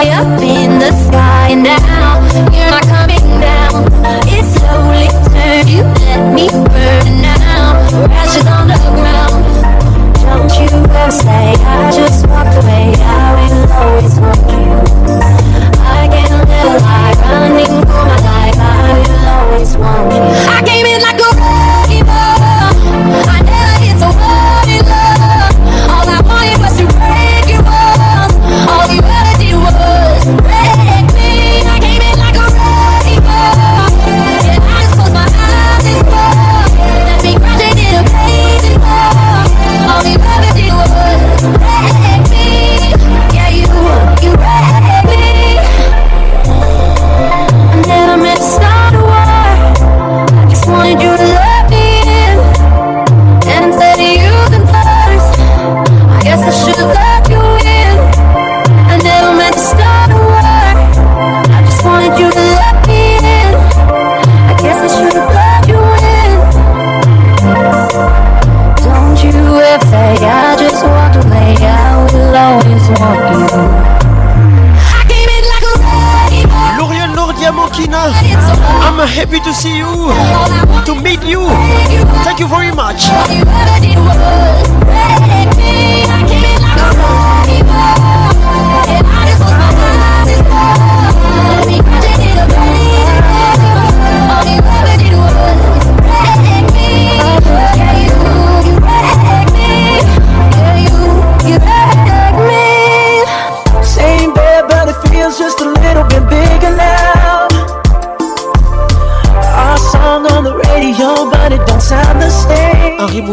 high up in the sky now. You're not coming down. It's slowly turns. You let me burn now. Ashes on the ground. Don't you ever say I just walked away. I will always want you. I can't live a lie running for my life. I will always want you. I can't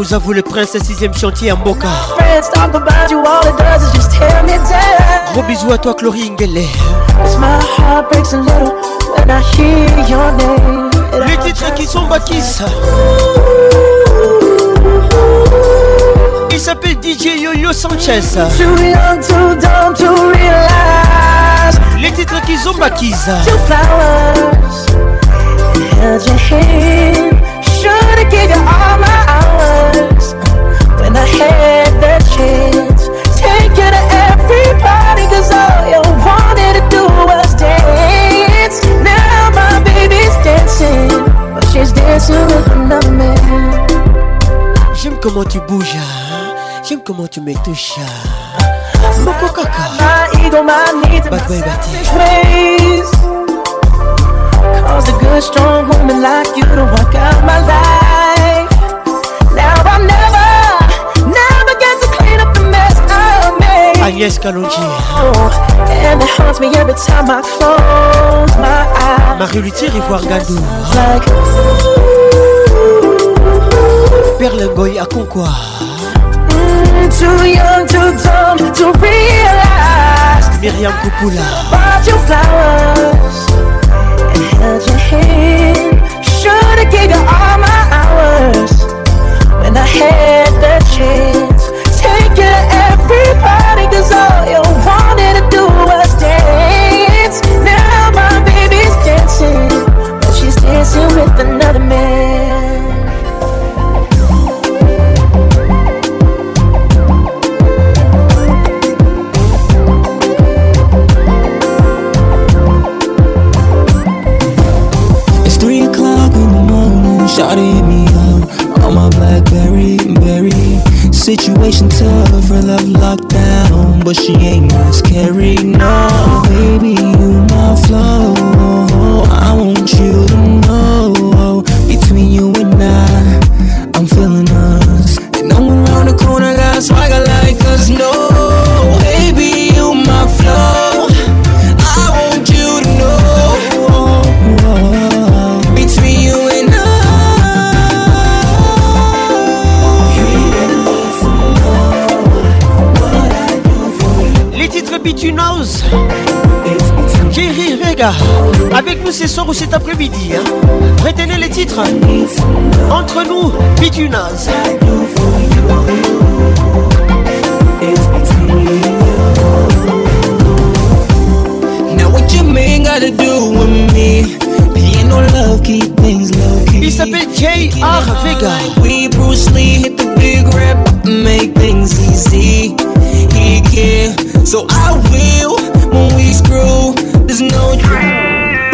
Vous avons le prince à 6ème chantier à Mboka. Gros bisous à toi, Chloé Ngele. Les titres qui sont Bakis. Il s'appelle DJ Yo-Yo Sanchez. Les titres qui sont Bakis. comment tu bouges, hein? j'aime comment tu me touches. Hein? Moko kaka, bad boy Batty. Cause a good strong woman like you to walk out my life. Now I'm never, never get to clean up the mess I made. Agnès Kalonji. Oh, and it haunts me every time I close my eyes. Marie-Luthier, Ivoire Gadou. Like, Perle Ngoy Akonkwa mm, Too young, too dumb to realize Myriam Kupula Bought you flowers And held your hand Should've gave you all my hours When I had the chance Take you to every party Cause all you wanted to do was dance Now my baby's dancing But she's dancing with another man situation tough, her love locked down, but she ain't much scary. no. Baby, you my flow, oh, I want you avec nous ce soir ou cet après-midi. Hein. Retenez les titres. Entre nous, Bitunaz. Il s'appelle J.R. Vega. We Bruce Lee hit the big rip, make things easy. He can, so I will. When we screw, there's no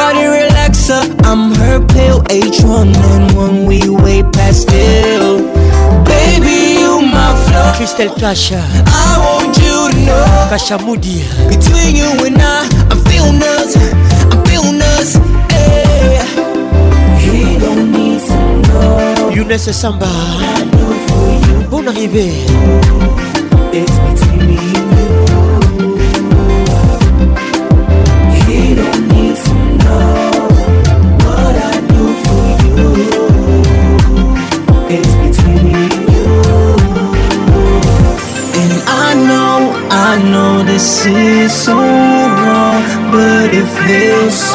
body relaxer. I'm her pale H1 and when we way past still. Baby, you my flow. Crystal Kasha. I want you to know. Kasha Moody. Between you and I, I'm feeling us. I'm feeling us. Hey. You don't need some love. Younes Samba. Bon arrivée. It's between me 0-9-98-90-30-11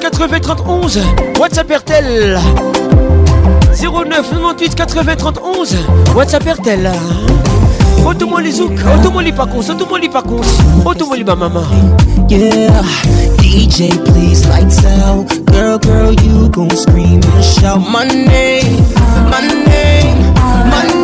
80 31 WhatsApp Airtel 09 98 80 31 WhatsApp Airtel Auto-moi les zouk, auto-moi les pacons, auto-moi les pacons, auto les DJ please lights out Girl, girl, you gon' scream and shout my name, my name, my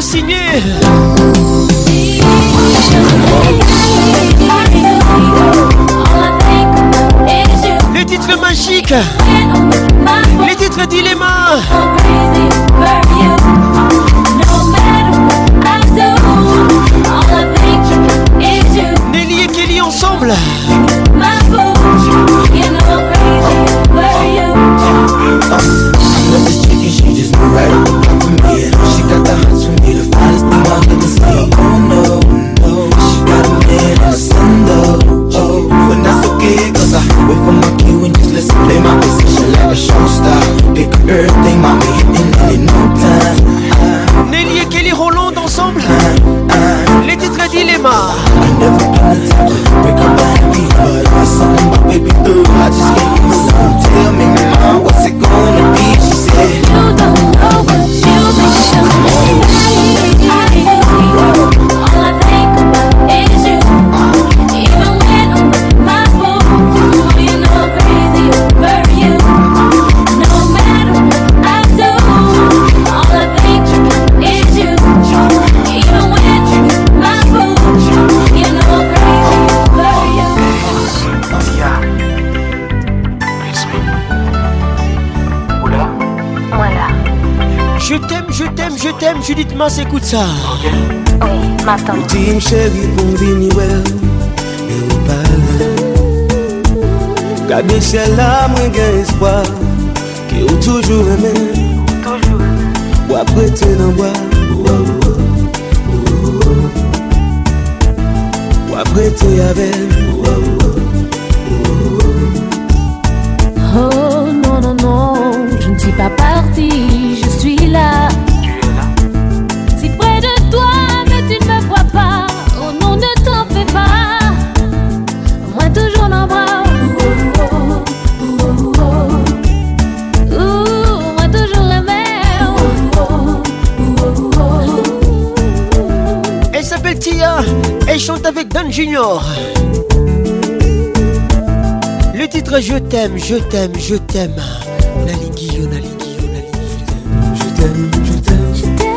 signé Les titres magiques Les titres dilemma Nelly et Kelly ensemble Earth, they my mate. guitar Ou di m cheri pou m vini wel E ou pala Gade chè la mwen gen espoi Ki ou toujou eme Ou aprete nan wwa Ou y avait. Oh non non non Je ne suis pas partie elle chante avec Don Junior. Le titre Je t'aime, je t'aime, je t'aime. On a les guillons, on a on Je t'aime, je t'aime, je t'aime.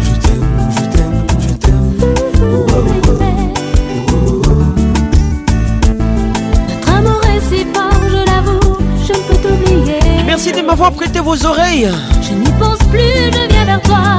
Je t'aime, je t'aime, je t'aime. Notre amour est si fort, je l'avoue, je ne peux t'oublier. Merci de m'avoir prêté vos oreilles. Je n'y pense plus, je viens vers toi.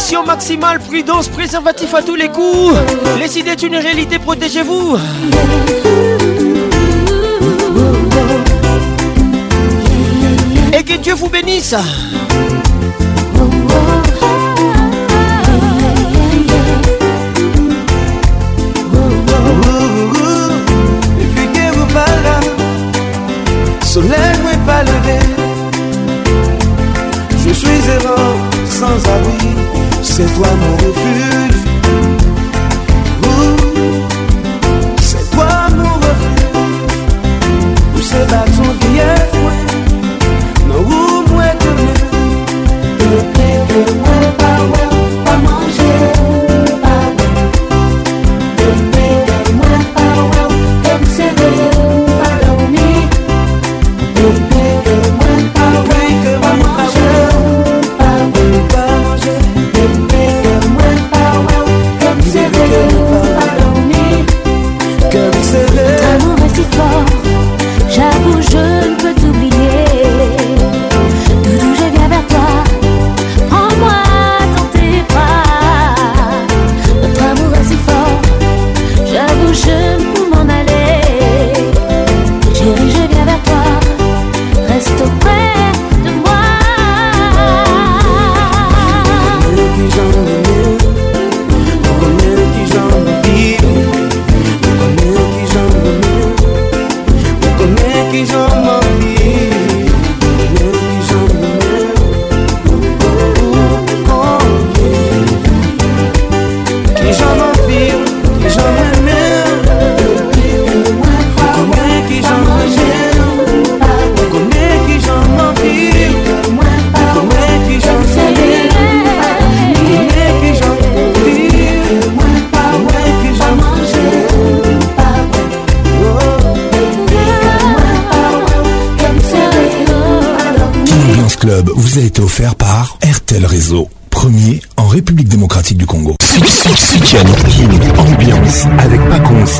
Action maximale, prudence, préservatif à tous les coups. Laissez d'être une réalité, protégez-vous. Et que Dieu vous bénisse. c'est toi mon refuge.